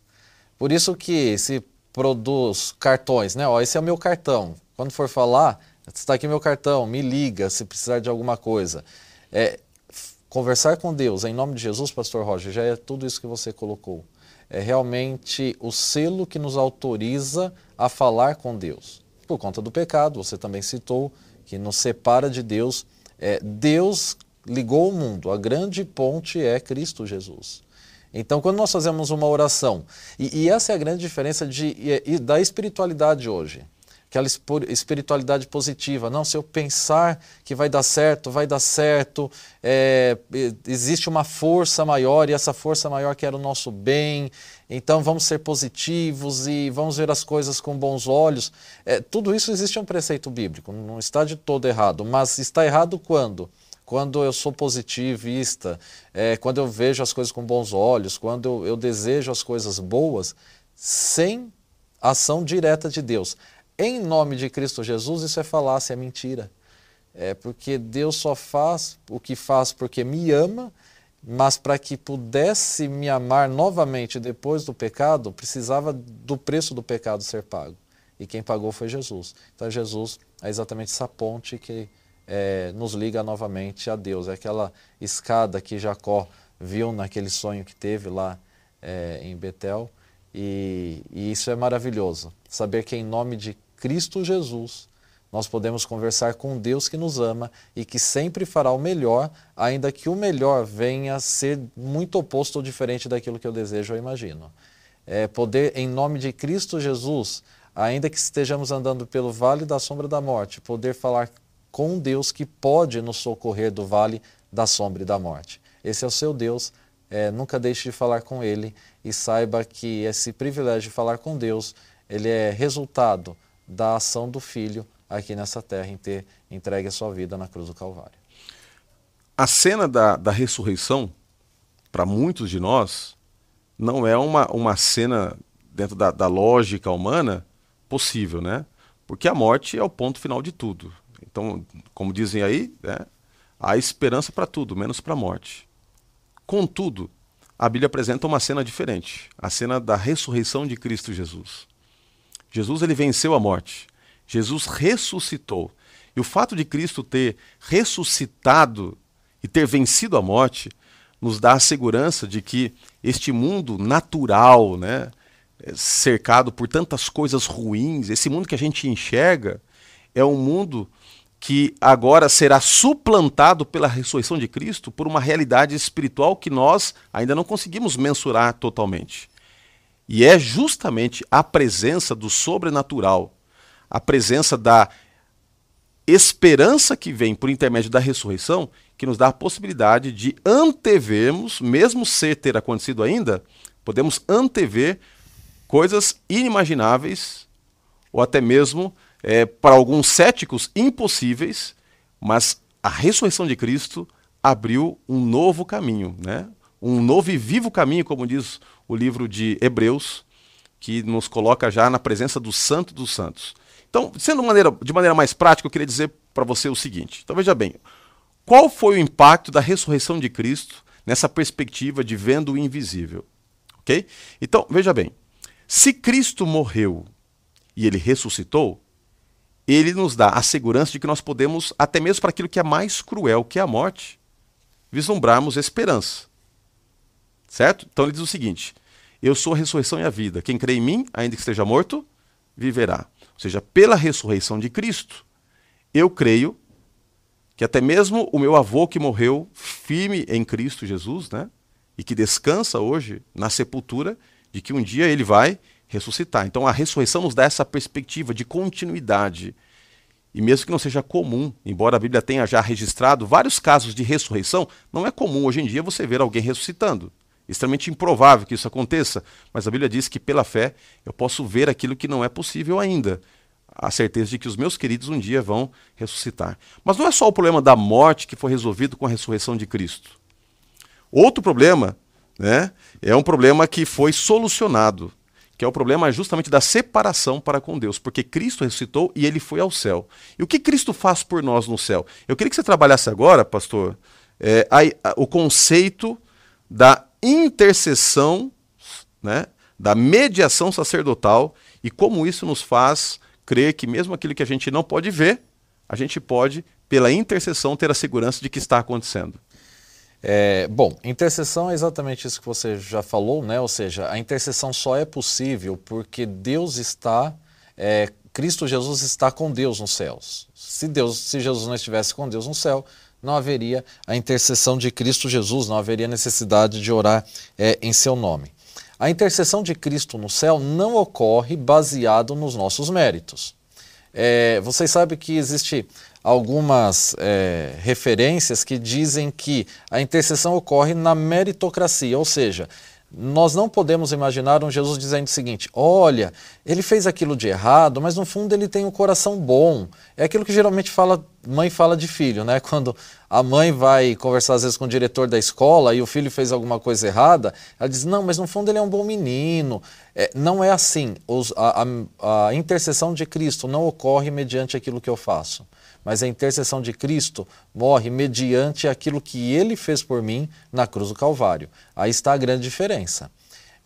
Por isso que se produz cartões, né? Ó, esse é o meu cartão. Quando for falar, Está aqui meu cartão, me liga se precisar de alguma coisa. É, conversar com Deus em nome de Jesus, Pastor Roger, já é tudo isso que você colocou. É realmente o selo que nos autoriza a falar com Deus. Por conta do pecado, você também citou, que nos separa de Deus. É, Deus ligou o mundo, a grande ponte é Cristo Jesus. Então, quando nós fazemos uma oração, e, e essa é a grande diferença de, e, da espiritualidade hoje aquela espiritualidade positiva. Não, se eu pensar que vai dar certo, vai dar certo, é, existe uma força maior e essa força maior quer o nosso bem, então vamos ser positivos e vamos ver as coisas com bons olhos. É, tudo isso existe um preceito bíblico, não está de todo errado, mas está errado quando? Quando eu sou positivista, é, quando eu vejo as coisas com bons olhos, quando eu, eu desejo as coisas boas, sem ação direta de Deus em nome de Cristo Jesus, isso é falácia, é mentira. É porque Deus só faz o que faz porque me ama, mas para que pudesse me amar novamente depois do pecado, precisava do preço do pecado ser pago. e quem pagou foi Jesus. Então Jesus é exatamente essa ponte que é, nos liga novamente a Deus. É aquela escada que Jacó viu naquele sonho que teve lá é, em Betel. E, e isso é maravilhoso. Saber que em nome de Cristo Jesus nós podemos conversar com Deus que nos ama e que sempre fará o melhor, ainda que o melhor venha a ser muito oposto ou diferente daquilo que eu desejo ou imagino. É poder, em nome de Cristo Jesus, ainda que estejamos andando pelo vale da sombra da morte, poder falar com Deus que pode nos socorrer do vale da sombra e da morte. Esse é o seu Deus, é, nunca deixe de falar com Ele e saiba que esse privilégio de falar com Deus, ele é resultado da ação do Filho aqui nessa terra em ter entregue a sua vida na cruz do Calvário. A cena da, da ressurreição, para muitos de nós, não é uma, uma cena dentro da, da lógica humana possível, né? Porque a morte é o ponto final de tudo. Então, como dizem aí, né, há esperança para tudo, menos para a morte. Contudo, a Bíblia apresenta uma cena diferente, a cena da ressurreição de Cristo Jesus. Jesus ele venceu a morte. Jesus ressuscitou. E o fato de Cristo ter ressuscitado e ter vencido a morte nos dá a segurança de que este mundo natural, né, cercado por tantas coisas ruins, esse mundo que a gente enxerga, é um mundo que agora será suplantado pela ressurreição de Cristo por uma realidade espiritual que nós ainda não conseguimos mensurar totalmente. E é justamente a presença do sobrenatural, a presença da esperança que vem por intermédio da ressurreição, que nos dá a possibilidade de antevermos, mesmo ser ter acontecido ainda, podemos antever coisas inimagináveis ou até mesmo é, para alguns céticos impossíveis, mas a ressurreição de Cristo abriu um novo caminho, né? um novo e vivo caminho, como diz o livro de Hebreus, que nos coloca já na presença do Santo dos Santos. Então, sendo maneira, de maneira mais prática, eu queria dizer para você o seguinte: então veja bem, qual foi o impacto da ressurreição de Cristo nessa perspectiva de vendo o invisível? Ok? Então, veja bem, se Cristo morreu e ele ressuscitou, ele nos dá a segurança de que nós podemos, até mesmo para aquilo que é mais cruel, que é a morte, vislumbrarmos esperança. Certo? Então ele diz o seguinte: Eu sou a ressurreição e a vida. Quem crê em mim, ainda que esteja morto, viverá. Ou seja, pela ressurreição de Cristo, eu creio que até mesmo o meu avô que morreu firme em Cristo Jesus, né? E que descansa hoje na sepultura, de que um dia ele vai ressuscitar. Então a ressurreição nos dá essa perspectiva de continuidade. E mesmo que não seja comum, embora a Bíblia tenha já registrado vários casos de ressurreição, não é comum hoje em dia você ver alguém ressuscitando. Extremamente improvável que isso aconteça, mas a Bíblia diz que pela fé eu posso ver aquilo que não é possível ainda. A certeza de que os meus queridos um dia vão ressuscitar. Mas não é só o problema da morte que foi resolvido com a ressurreição de Cristo. Outro problema né, é um problema que foi solucionado que é o problema justamente da separação para com Deus, porque Cristo ressuscitou e ele foi ao céu. E o que Cristo faz por nós no céu? Eu queria que você trabalhasse agora, pastor, é, a, a, o conceito da intercessão, né, da mediação sacerdotal e como isso nos faz crer que mesmo aquilo que a gente não pode ver, a gente pode, pela intercessão, ter a segurança de que está acontecendo. É, bom, intercessão é exatamente isso que você já falou, né? Ou seja, a intercessão só é possível porque Deus está, é, Cristo Jesus está com Deus nos céus. Se Deus, se Jesus não estivesse com Deus no céu, não haveria a intercessão de Cristo Jesus, não haveria necessidade de orar é, em seu nome. A intercessão de Cristo no céu não ocorre baseado nos nossos méritos. É, vocês sabem que existe algumas é, referências que dizem que a intercessão ocorre na meritocracia, ou seja, nós não podemos imaginar um Jesus dizendo o seguinte: olha, ele fez aquilo de errado, mas no fundo ele tem um coração bom. É aquilo que geralmente fala, mãe fala de filho, né? Quando a mãe vai conversar às vezes com o diretor da escola e o filho fez alguma coisa errada, ela diz: não, mas no fundo ele é um bom menino. É, não é assim. Os, a, a, a intercessão de Cristo não ocorre mediante aquilo que eu faço mas a intercessão de Cristo morre mediante aquilo que ele fez por mim na cruz do Calvário. Aí está a grande diferença.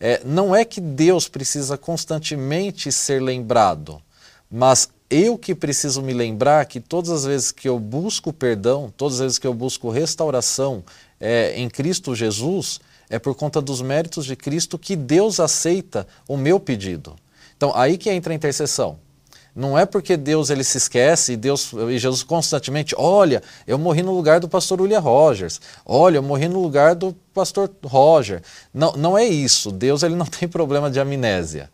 É, não é que Deus precisa constantemente ser lembrado. mas eu que preciso me lembrar que todas as vezes que eu busco perdão, todas as vezes que eu busco restauração é, em Cristo Jesus, é por conta dos méritos de Cristo que Deus aceita o meu pedido. Então, aí que entra a intercessão. Não é porque Deus ele se esquece e Deus e Jesus constantemente, olha, eu morri no lugar do pastor William Rogers. Olha, eu morri no lugar do pastor Roger. Não, não é isso. Deus ele não tem problema de amnésia.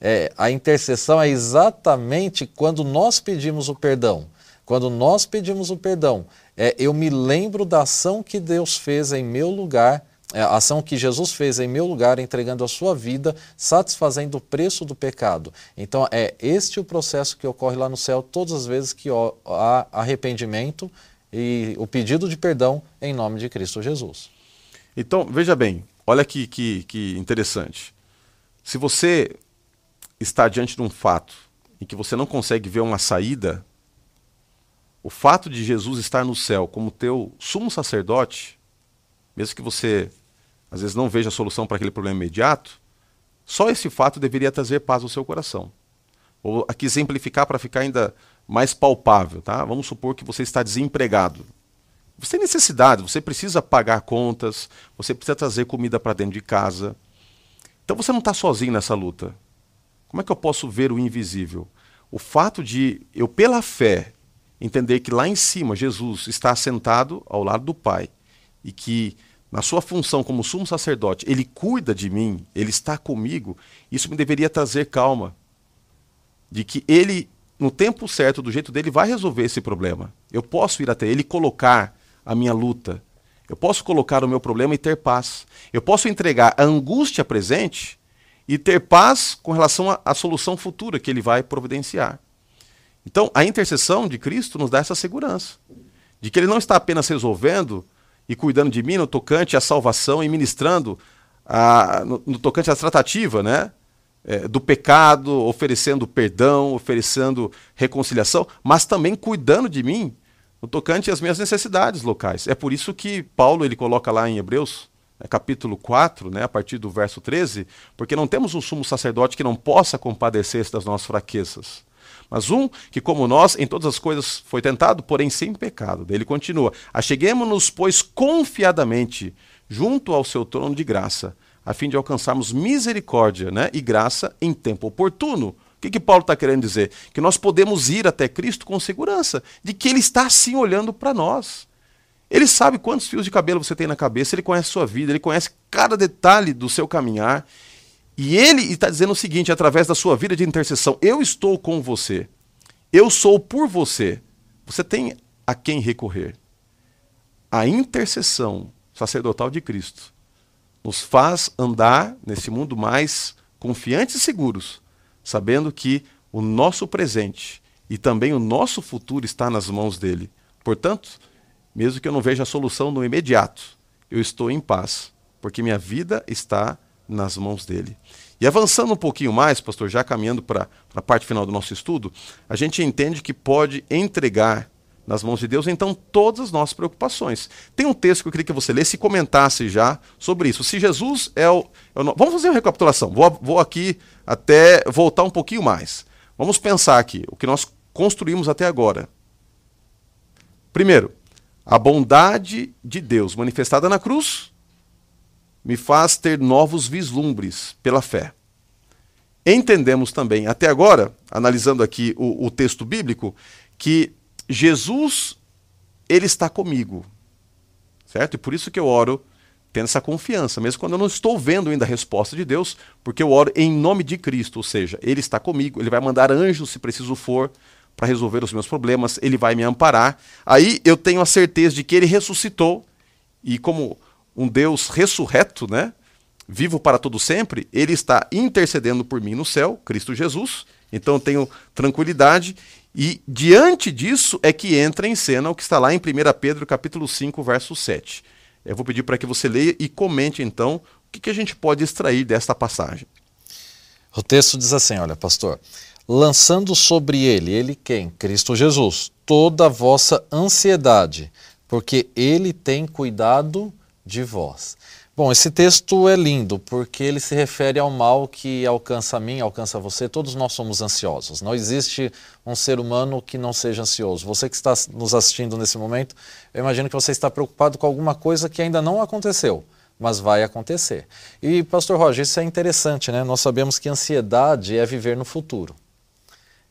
É, a intercessão é exatamente quando nós pedimos o perdão. Quando nós pedimos o perdão, é, eu me lembro da ação que Deus fez em meu lugar a ação que Jesus fez em meu lugar, entregando a sua vida, satisfazendo o preço do pecado. Então, é este o processo que ocorre lá no céu todas as vezes que há arrependimento e o pedido de perdão em nome de Cristo Jesus. Então, veja bem, olha que, que, que interessante. Se você está diante de um fato em que você não consegue ver uma saída, o fato de Jesus estar no céu como teu sumo sacerdote mesmo que você às vezes não veja a solução para aquele problema imediato, só esse fato deveria trazer paz ao seu coração. Vou aqui exemplificar para ficar ainda mais palpável, tá? Vamos supor que você está desempregado. Você tem necessidade, você precisa pagar contas, você precisa trazer comida para dentro de casa. Então você não está sozinho nessa luta. Como é que eu posso ver o invisível? O fato de eu, pela fé, entender que lá em cima Jesus está sentado ao lado do Pai e que na sua função como sumo sacerdote, ele cuida de mim, ele está comigo, isso me deveria trazer calma. De que ele, no tempo certo, do jeito dele, vai resolver esse problema. Eu posso ir até ele e colocar a minha luta. Eu posso colocar o meu problema e ter paz. Eu posso entregar a angústia presente e ter paz com relação à solução futura que ele vai providenciar. Então, a intercessão de Cristo nos dá essa segurança de que ele não está apenas resolvendo e cuidando de mim no tocante à salvação e ministrando a, no, no tocante à tratativa, né? É, do pecado, oferecendo perdão, oferecendo reconciliação, mas também cuidando de mim no tocante às minhas necessidades locais. É por isso que Paulo ele coloca lá em Hebreus, né, capítulo 4, né, a partir do verso 13, porque não temos um sumo sacerdote que não possa compadecer-se das nossas fraquezas mas um que, como nós, em todas as coisas foi tentado, porém sem pecado. Ele continua: Acheguemos-nos, pois, confiadamente junto ao seu trono de graça, a fim de alcançarmos misericórdia né, e graça em tempo oportuno. O que, que Paulo está querendo dizer? Que nós podemos ir até Cristo com segurança, de que Ele está assim olhando para nós. Ele sabe quantos fios de cabelo você tem na cabeça, ele conhece a sua vida, ele conhece cada detalhe do seu caminhar. E ele está dizendo o seguinte, através da sua vida de intercessão: Eu estou com você. Eu sou por você. Você tem a quem recorrer. A intercessão sacerdotal de Cristo nos faz andar nesse mundo mais confiantes e seguros, sabendo que o nosso presente e também o nosso futuro está nas mãos dele. Portanto, mesmo que eu não veja a solução no imediato, eu estou em paz, porque minha vida está nas mãos dele. E avançando um pouquinho mais, pastor, já caminhando para a parte final do nosso estudo, a gente entende que pode entregar nas mãos de Deus, então, todas as nossas preocupações. Tem um texto que eu queria que você lesse e comentasse já sobre isso. Se Jesus é o. É o vamos fazer uma recapitulação. Vou, vou aqui até voltar um pouquinho mais. Vamos pensar aqui o que nós construímos até agora. Primeiro, a bondade de Deus manifestada na cruz me faz ter novos vislumbres pela fé. Entendemos também, até agora, analisando aqui o, o texto bíblico, que Jesus, ele está comigo. Certo? E por isso que eu oro tendo essa confiança, mesmo quando eu não estou vendo ainda a resposta de Deus, porque eu oro em nome de Cristo, ou seja, Ele está comigo, Ele vai mandar anjos se preciso for para resolver os meus problemas, Ele vai me amparar. Aí eu tenho a certeza de que Ele ressuscitou, e como um Deus ressurreto, né? Vivo para todo sempre, ele está intercedendo por mim no céu, Cristo Jesus. Então tenho tranquilidade e diante disso é que entra em cena o que está lá em 1 Pedro capítulo 5, verso 7. Eu vou pedir para que você leia e comente então o que, que a gente pode extrair desta passagem. O texto diz assim, olha, pastor, lançando sobre ele, ele quem? Cristo Jesus, toda a vossa ansiedade, porque ele tem cuidado de vós. Bom, esse texto é lindo porque ele se refere ao mal que alcança a mim, alcança você. Todos nós somos ansiosos. Não existe um ser humano que não seja ansioso. Você que está nos assistindo nesse momento, eu imagino que você está preocupado com alguma coisa que ainda não aconteceu, mas vai acontecer. E, Pastor Roger, isso é interessante, né? Nós sabemos que ansiedade é viver no futuro.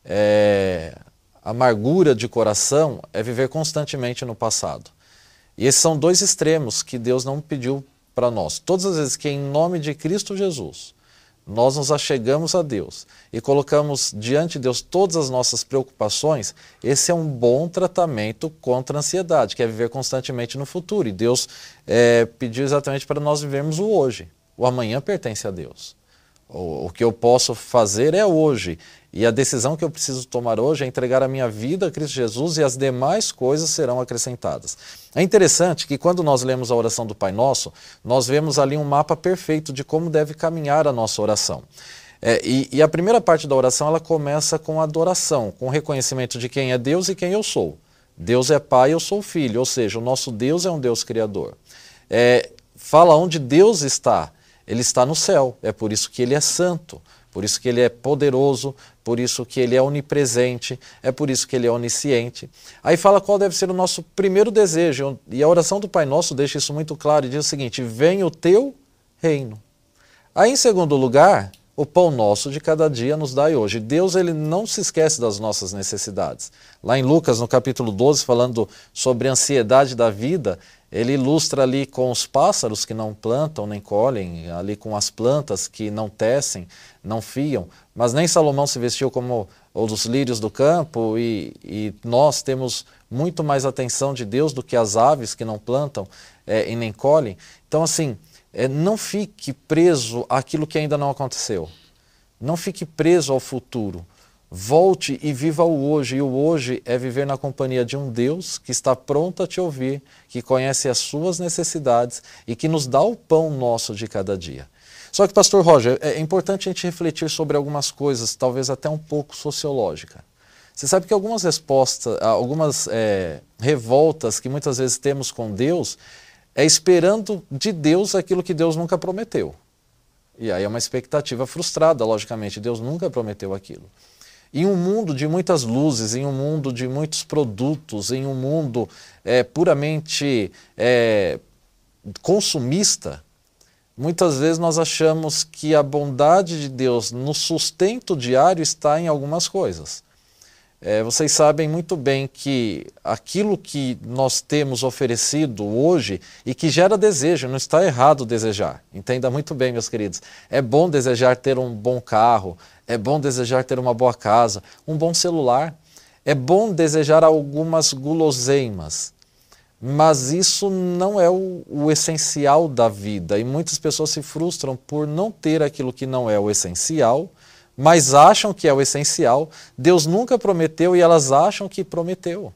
É... Amargura de coração é viver constantemente no passado. E esses são dois extremos que Deus não pediu para nós. Todas as vezes que em nome de Cristo Jesus nós nos achegamos a Deus e colocamos diante de Deus todas as nossas preocupações, esse é um bom tratamento contra a ansiedade, que é viver constantemente no futuro. E Deus é, pediu exatamente para nós vivermos o hoje. O amanhã pertence a Deus. O, o que eu posso fazer é hoje. E a decisão que eu preciso tomar hoje é entregar a minha vida a Cristo Jesus e as demais coisas serão acrescentadas. É interessante que quando nós lemos a oração do Pai Nosso, nós vemos ali um mapa perfeito de como deve caminhar a nossa oração. É, e, e, a primeira parte da oração ela começa com adoração, com reconhecimento de quem é Deus e quem eu sou. Deus é Pai, eu sou Filho, ou seja, o nosso Deus é um Deus Criador. É, fala onde Deus está, Ele está no céu, é por isso que Ele é santo por isso que ele é poderoso, por isso que ele é onipresente, é por isso que ele é onisciente. Aí fala qual deve ser o nosso primeiro desejo, e a oração do Pai Nosso deixa isso muito claro e diz o seguinte: Venha o teu reino. Aí, em segundo lugar, o pão nosso de cada dia nos dai hoje. Deus ele não se esquece das nossas necessidades. Lá em Lucas, no capítulo 12, falando sobre a ansiedade da vida, ele ilustra ali com os pássaros que não plantam nem colhem, ali com as plantas que não tecem, não fiam, mas nem Salomão se vestiu como os lírios do campo e, e, nós temos muito mais atenção de Deus do que as aves que não plantam é, e nem colhem. Então, assim, é, não fique preso àquilo que ainda não aconteceu. Não fique preso ao futuro. Volte e viva o hoje. E o hoje é viver na companhia de um Deus que está pronto a te ouvir, que conhece as suas necessidades e que nos dá o pão nosso de cada dia. Só que, Pastor Roger, é importante a gente refletir sobre algumas coisas, talvez até um pouco sociológica. Você sabe que algumas respostas, algumas é, revoltas que muitas vezes temos com Deus, é esperando de Deus aquilo que Deus nunca prometeu. E aí é uma expectativa frustrada, logicamente. Deus nunca prometeu aquilo. Em um mundo de muitas luzes, em um mundo de muitos produtos, em um mundo é, puramente é, consumista, muitas vezes nós achamos que a bondade de Deus no sustento diário está em algumas coisas. É, vocês sabem muito bem que aquilo que nós temos oferecido hoje e que gera desejo, não está errado desejar. Entenda muito bem, meus queridos. É bom desejar ter um bom carro, é bom desejar ter uma boa casa, um bom celular. É bom desejar algumas guloseimas, mas isso não é o, o essencial da vida. E muitas pessoas se frustram por não ter aquilo que não é o essencial mas acham que é o essencial. Deus nunca prometeu e elas acham que prometeu.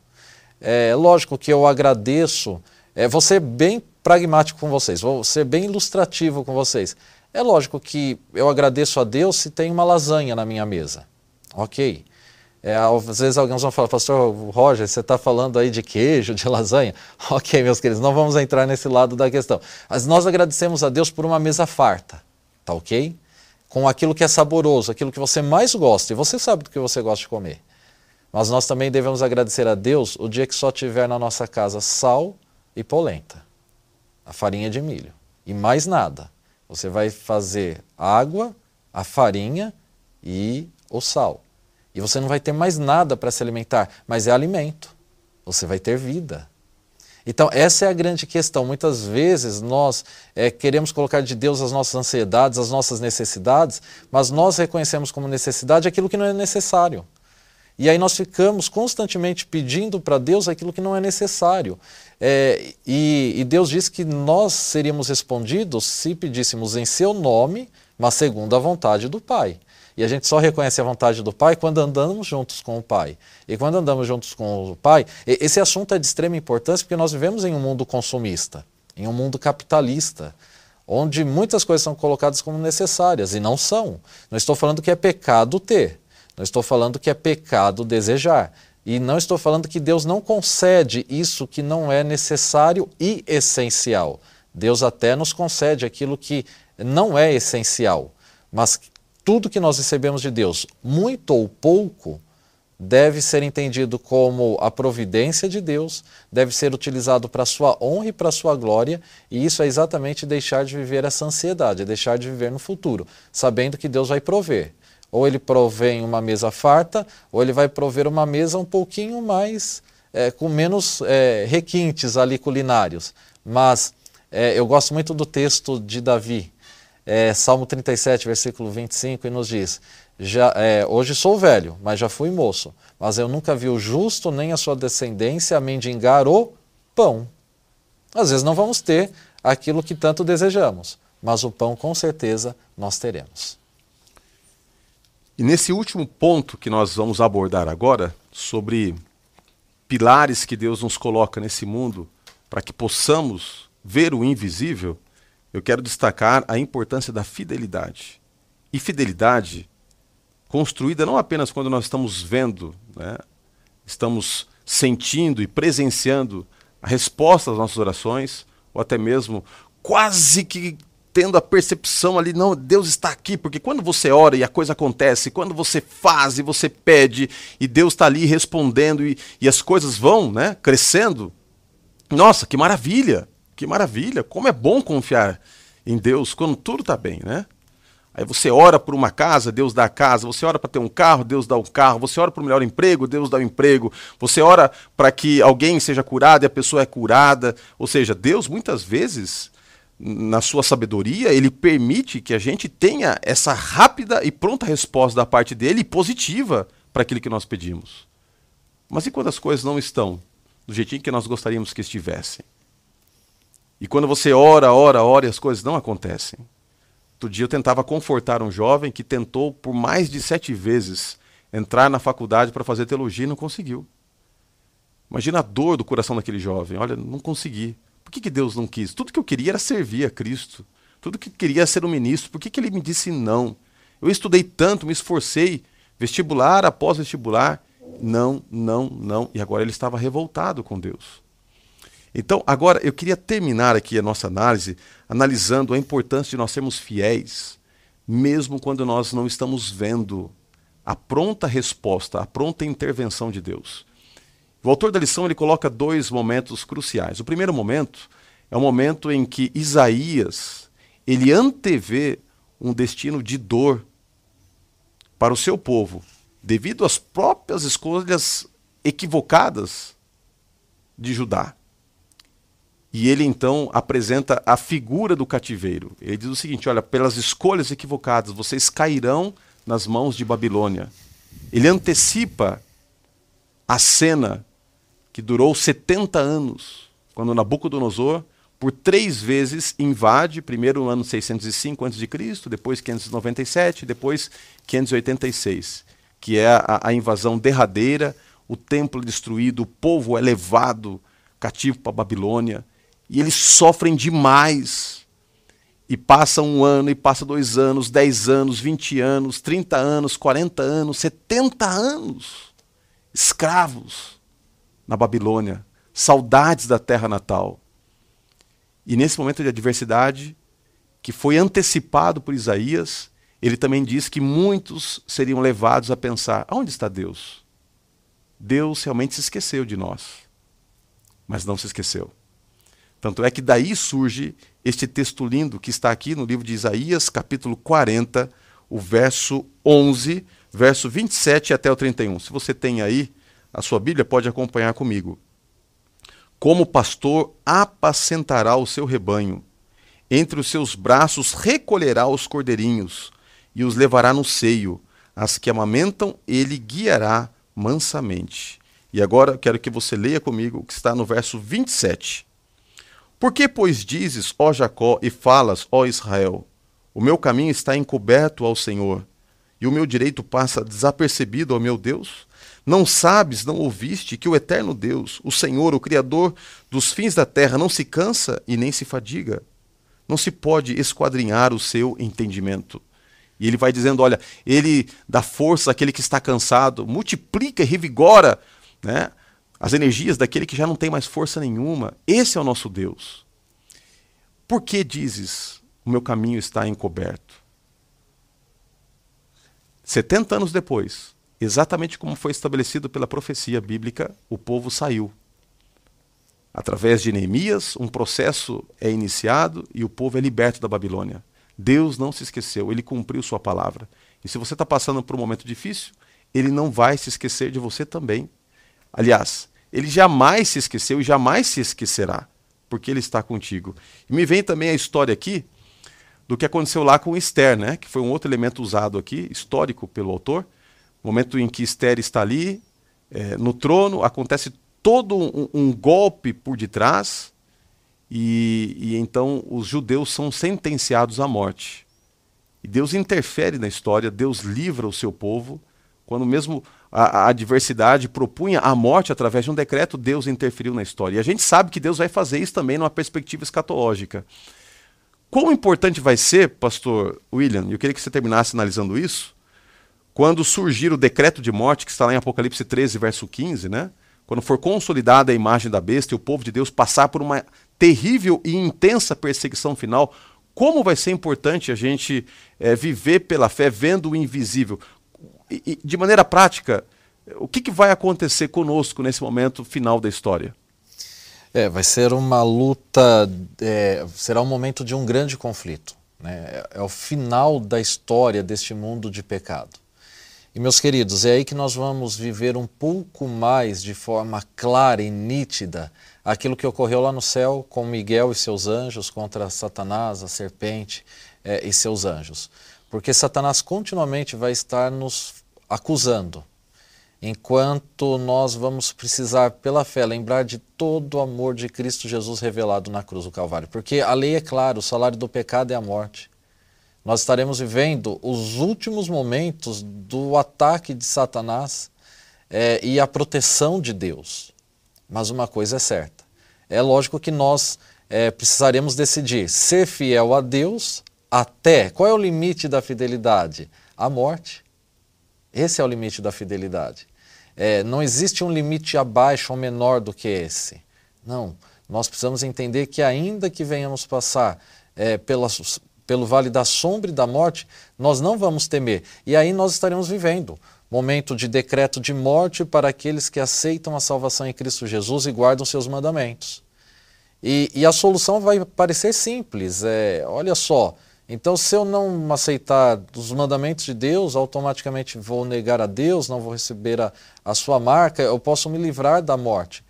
É lógico que eu agradeço, é, vou ser bem pragmático com vocês, vou ser bem ilustrativo com vocês. É lógico que eu agradeço a Deus se tem uma lasanha na minha mesa. Ok. É, às vezes alguns vão falar, pastor Roger, você está falando aí de queijo, de lasanha? Ok, meus queridos, não vamos entrar nesse lado da questão. Mas nós agradecemos a Deus por uma mesa farta, tá ok? Com aquilo que é saboroso, aquilo que você mais gosta, e você sabe do que você gosta de comer. Mas nós também devemos agradecer a Deus o dia que só tiver na nossa casa sal e polenta, a farinha de milho, e mais nada. Você vai fazer água, a farinha e o sal. E você não vai ter mais nada para se alimentar, mas é alimento. Você vai ter vida. Então, essa é a grande questão. Muitas vezes nós é, queremos colocar de Deus as nossas ansiedades, as nossas necessidades, mas nós reconhecemos como necessidade aquilo que não é necessário. E aí nós ficamos constantemente pedindo para Deus aquilo que não é necessário. É, e, e Deus diz que nós seríamos respondidos se pedíssemos em seu nome, mas segundo a vontade do Pai. E a gente só reconhece a vontade do Pai quando andamos juntos com o Pai. E quando andamos juntos com o Pai, esse assunto é de extrema importância porque nós vivemos em um mundo consumista, em um mundo capitalista, onde muitas coisas são colocadas como necessárias e não são. Não estou falando que é pecado ter, não estou falando que é pecado desejar. E não estou falando que Deus não concede isso que não é necessário e essencial. Deus até nos concede aquilo que não é essencial, mas tudo que nós recebemos de Deus, muito ou pouco, deve ser entendido como a providência de Deus, deve ser utilizado para a sua honra e para a sua glória, e isso é exatamente deixar de viver essa ansiedade, é deixar de viver no futuro, sabendo que Deus vai prover. Ou ele provém uma mesa farta, ou ele vai prover uma mesa um pouquinho mais, é, com menos é, requintes ali culinários. Mas é, eu gosto muito do texto de Davi, é, Salmo 37, versículo 25, e nos diz: já, é, Hoje sou velho, mas já fui moço, mas eu nunca vi o justo nem a sua descendência mendigar o pão. Às vezes não vamos ter aquilo que tanto desejamos, mas o pão com certeza nós teremos. E nesse último ponto que nós vamos abordar agora, sobre pilares que Deus nos coloca nesse mundo para que possamos ver o invisível, eu quero destacar a importância da fidelidade. E fidelidade construída não apenas quando nós estamos vendo, né, estamos sentindo e presenciando a resposta às nossas orações, ou até mesmo quase que tendo a percepção ali, não, Deus está aqui, porque quando você ora e a coisa acontece, quando você faz e você pede e Deus está ali respondendo e, e as coisas vão né, crescendo, nossa, que maravilha! Que maravilha! Como é bom confiar em Deus quando tudo está bem, né? Aí você ora por uma casa, Deus dá a casa. Você ora para ter um carro, Deus dá um carro. Você ora para um melhor emprego, Deus dá o um emprego. Você ora para que alguém seja curado e a pessoa é curada. Ou seja, Deus muitas vezes, na sua sabedoria, ele permite que a gente tenha essa rápida e pronta resposta da parte dele positiva para aquilo que nós pedimos. Mas e quando as coisas não estão do jeitinho que nós gostaríamos que estivessem? E quando você ora, ora, ora e as coisas não acontecem. Outro dia eu tentava confortar um jovem que tentou por mais de sete vezes entrar na faculdade para fazer teologia e não conseguiu. Imagina a dor do coração daquele jovem. Olha, não consegui. Por que, que Deus não quis? Tudo que eu queria era servir a Cristo. Tudo que eu queria era ser um ministro. Por que, que ele me disse não? Eu estudei tanto, me esforcei, vestibular após vestibular. Não, não, não. E agora ele estava revoltado com Deus. Então, agora eu queria terminar aqui a nossa análise analisando a importância de nós sermos fiéis, mesmo quando nós não estamos vendo a pronta resposta, a pronta intervenção de Deus. O autor da lição ele coloca dois momentos cruciais. O primeiro momento é o momento em que Isaías ele antevê um destino de dor para o seu povo, devido às próprias escolhas equivocadas de Judá. E ele então apresenta a figura do cativeiro. Ele diz o seguinte: olha, pelas escolhas equivocadas, vocês cairão nas mãos de Babilônia. Ele antecipa a cena que durou 70 anos, quando Nabucodonosor, por três vezes, invade, primeiro no ano 605 a.C., depois 597, depois 586, que é a, a invasão derradeira, o templo destruído, o povo é levado cativo para a Babilônia. E eles sofrem demais. E passa um ano, e passa dois anos, dez anos, vinte anos, trinta anos, quarenta anos, setenta anos. Escravos na Babilônia. Saudades da terra natal. E nesse momento de adversidade, que foi antecipado por Isaías, ele também diz que muitos seriam levados a pensar: aonde está Deus? Deus realmente se esqueceu de nós. Mas não se esqueceu. Tanto é que daí surge este texto lindo que está aqui no livro de Isaías, capítulo 40, o verso 11, verso 27 até o 31. Se você tem aí a sua Bíblia, pode acompanhar comigo. Como pastor apacentará o seu rebanho, entre os seus braços recolherá os cordeirinhos e os levará no seio. As que amamentam, ele guiará mansamente. E agora quero que você leia comigo o que está no verso 27. Por que, pois, dizes, ó Jacó, e falas, ó Israel? O meu caminho está encoberto ao Senhor, e o meu direito passa desapercebido ao meu Deus? Não sabes, não ouviste, que o eterno Deus, o Senhor, o Criador dos fins da terra, não se cansa e nem se fadiga? Não se pode esquadrinhar o seu entendimento. E ele vai dizendo: olha, ele dá força àquele que está cansado, multiplica e revigora né, as energias daquele que já não tem mais força nenhuma. Esse é o nosso Deus. Por que dizes, o meu caminho está encoberto? 70 anos depois, exatamente como foi estabelecido pela profecia bíblica, o povo saiu. Através de Neemias, um processo é iniciado e o povo é liberto da Babilônia. Deus não se esqueceu, ele cumpriu sua palavra. E se você está passando por um momento difícil, ele não vai se esquecer de você também. Aliás, ele jamais se esqueceu e jamais se esquecerá, porque ele está contigo. E me vem também a história aqui do que aconteceu lá com Esther, né? que foi um outro elemento usado aqui, histórico pelo autor. Momento em que Esther está ali, é, no trono, acontece todo um, um golpe por detrás, e, e então os judeus são sentenciados à morte. E Deus interfere na história, Deus livra o seu povo, quando mesmo a, a, adversidade propunha a morte através de um decreto, Deus interferiu na história. E a gente sabe que Deus vai fazer isso também numa perspectiva escatológica. Quão importante vai ser, pastor William, eu queria que você terminasse analisando isso, quando surgir o decreto de morte, que está lá em Apocalipse 13, verso 15, né? Quando for consolidada a imagem da besta e o povo de Deus passar por uma terrível e intensa perseguição final, como vai ser importante a gente é, viver pela fé vendo o invisível. E, de maneira prática, o que, que vai acontecer conosco nesse momento final da história? É, vai ser uma luta, é, será um momento de um grande conflito. Né? É, é o final da história deste mundo de pecado. E meus queridos, é aí que nós vamos viver um pouco mais de forma clara e nítida aquilo que ocorreu lá no céu com Miguel e seus anjos contra Satanás, a serpente é, e seus anjos. Porque Satanás continuamente vai estar nos acusando, enquanto nós vamos precisar, pela fé, lembrar de todo o amor de Cristo Jesus revelado na cruz do Calvário. Porque a lei é clara, o salário do pecado é a morte. Nós estaremos vivendo os últimos momentos do ataque de Satanás é, e a proteção de Deus. Mas uma coisa é certa: é lógico que nós é, precisaremos decidir ser fiel a Deus até. Qual é o limite da fidelidade? A morte. Esse é o limite da fidelidade. É, não existe um limite abaixo ou menor do que esse. Não. Nós precisamos entender que, ainda que venhamos passar é, pelas, pelo vale da sombra e da morte, nós não vamos temer. E aí nós estaremos vivendo momento de decreto de morte para aqueles que aceitam a salvação em Cristo Jesus e guardam seus mandamentos. E, e a solução vai parecer simples. É, olha só, então se eu não aceitar os mandamentos de Deus, automaticamente vou negar a Deus, não vou receber a, a sua marca, eu posso me livrar da morte.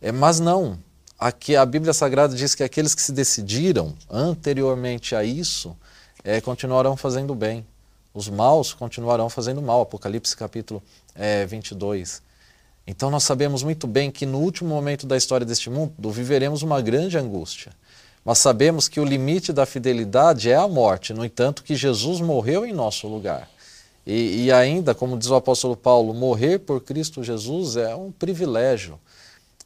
É, mas não. Aqui a Bíblia Sagrada diz que aqueles que se decidiram anteriormente a isso é, continuarão fazendo bem os maus continuarão fazendo mal. Apocalipse capítulo é, 22. Então nós sabemos muito bem que no último momento da história deste mundo viveremos uma grande angústia. Mas sabemos que o limite da fidelidade é a morte, no entanto que Jesus morreu em nosso lugar. E, e ainda, como diz o apóstolo Paulo, morrer por Cristo Jesus é um privilégio.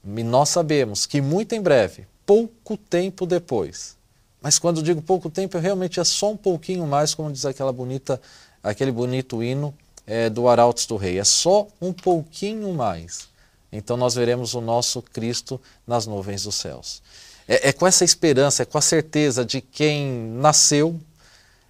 E nós sabemos que muito em breve, pouco tempo depois, mas quando digo pouco tempo, realmente é só um pouquinho mais, como diz aquela bonita, aquele bonito hino é, do Arautos do Rei. É só um pouquinho mais. Então nós veremos o nosso Cristo nas nuvens dos céus. É, é com essa esperança, é com a certeza de quem nasceu,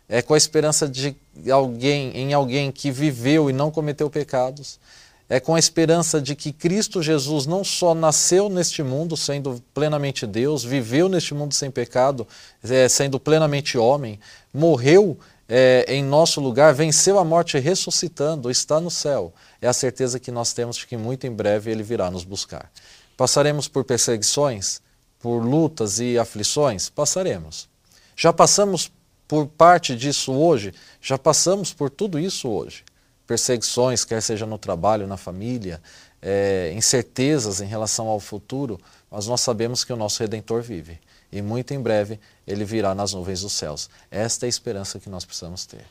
é com a esperança de alguém, em alguém que viveu e não cometeu pecados, é com a esperança de que Cristo Jesus não só nasceu neste mundo sendo plenamente Deus, viveu neste mundo sem pecado, é, sendo plenamente homem, morreu é, em nosso lugar, venceu a morte ressuscitando, está no céu. É a certeza que nós temos de que muito em breve ele virá nos buscar. Passaremos por perseguições, por lutas e aflições? Passaremos. Já passamos por parte disso hoje? Já passamos por tudo isso hoje perseguições, quer seja no trabalho, na família, é, incertezas em relação ao futuro, mas nós sabemos que o nosso Redentor vive. E muito em breve ele virá nas nuvens dos céus. Esta é a esperança que nós precisamos ter.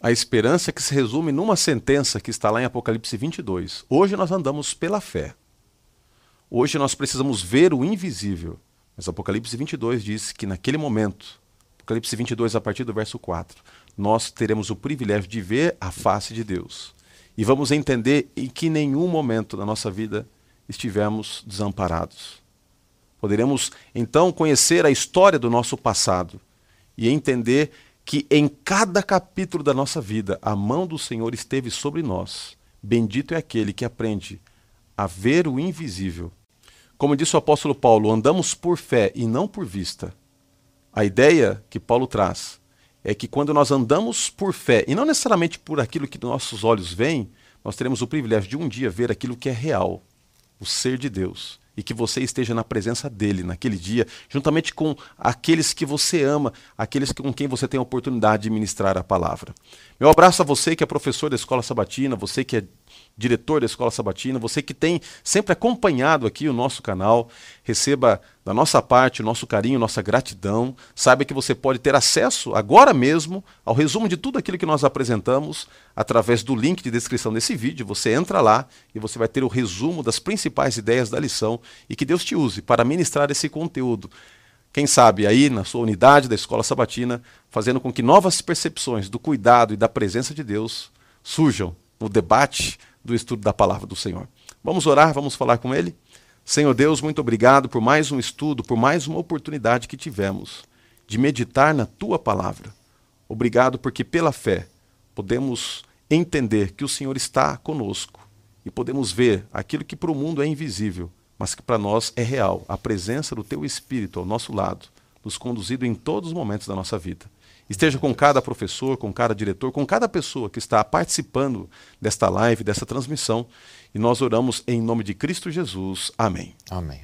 A esperança que se resume numa sentença que está lá em Apocalipse 22. Hoje nós andamos pela fé. Hoje nós precisamos ver o invisível. Mas Apocalipse 22 diz que naquele momento, Apocalipse 22 a partir do verso 4, nós teremos o privilégio de ver a face de Deus. E vamos entender em que nenhum momento da nossa vida estivemos desamparados. Poderemos então conhecer a história do nosso passado e entender que em cada capítulo da nossa vida a mão do Senhor esteve sobre nós. Bendito é aquele que aprende a ver o invisível. Como disse o apóstolo Paulo, andamos por fé e não por vista. A ideia que Paulo traz é que quando nós andamos por fé, e não necessariamente por aquilo que nossos olhos veem, nós teremos o privilégio de um dia ver aquilo que é real, o ser de Deus. E que você esteja na presença dele naquele dia, juntamente com aqueles que você ama, aqueles com quem você tem a oportunidade de ministrar a palavra. Meu abraço a você que é professor da Escola Sabatina, você que é diretor da Escola Sabatina, você que tem sempre acompanhado aqui o nosso canal, receba da nossa parte o nosso carinho, nossa gratidão. Saiba que você pode ter acesso agora mesmo ao resumo de tudo aquilo que nós apresentamos através do link de descrição desse vídeo. Você entra lá e você vai ter o resumo das principais ideias da lição e que Deus te use para ministrar esse conteúdo. Quem sabe aí na sua unidade da Escola Sabatina, fazendo com que novas percepções do cuidado e da presença de Deus surjam no debate do estudo da palavra do Senhor. Vamos orar, vamos falar com Ele? Senhor Deus, muito obrigado por mais um estudo, por mais uma oportunidade que tivemos de meditar na Tua palavra. Obrigado porque pela fé podemos entender que o Senhor está conosco e podemos ver aquilo que para o mundo é invisível, mas que para nós é real, a presença do Teu Espírito ao nosso lado, nos conduzindo em todos os momentos da nossa vida. Esteja com cada professor, com cada diretor, com cada pessoa que está participando desta live, dessa transmissão. E nós oramos em nome de Cristo Jesus. Amém. Amém.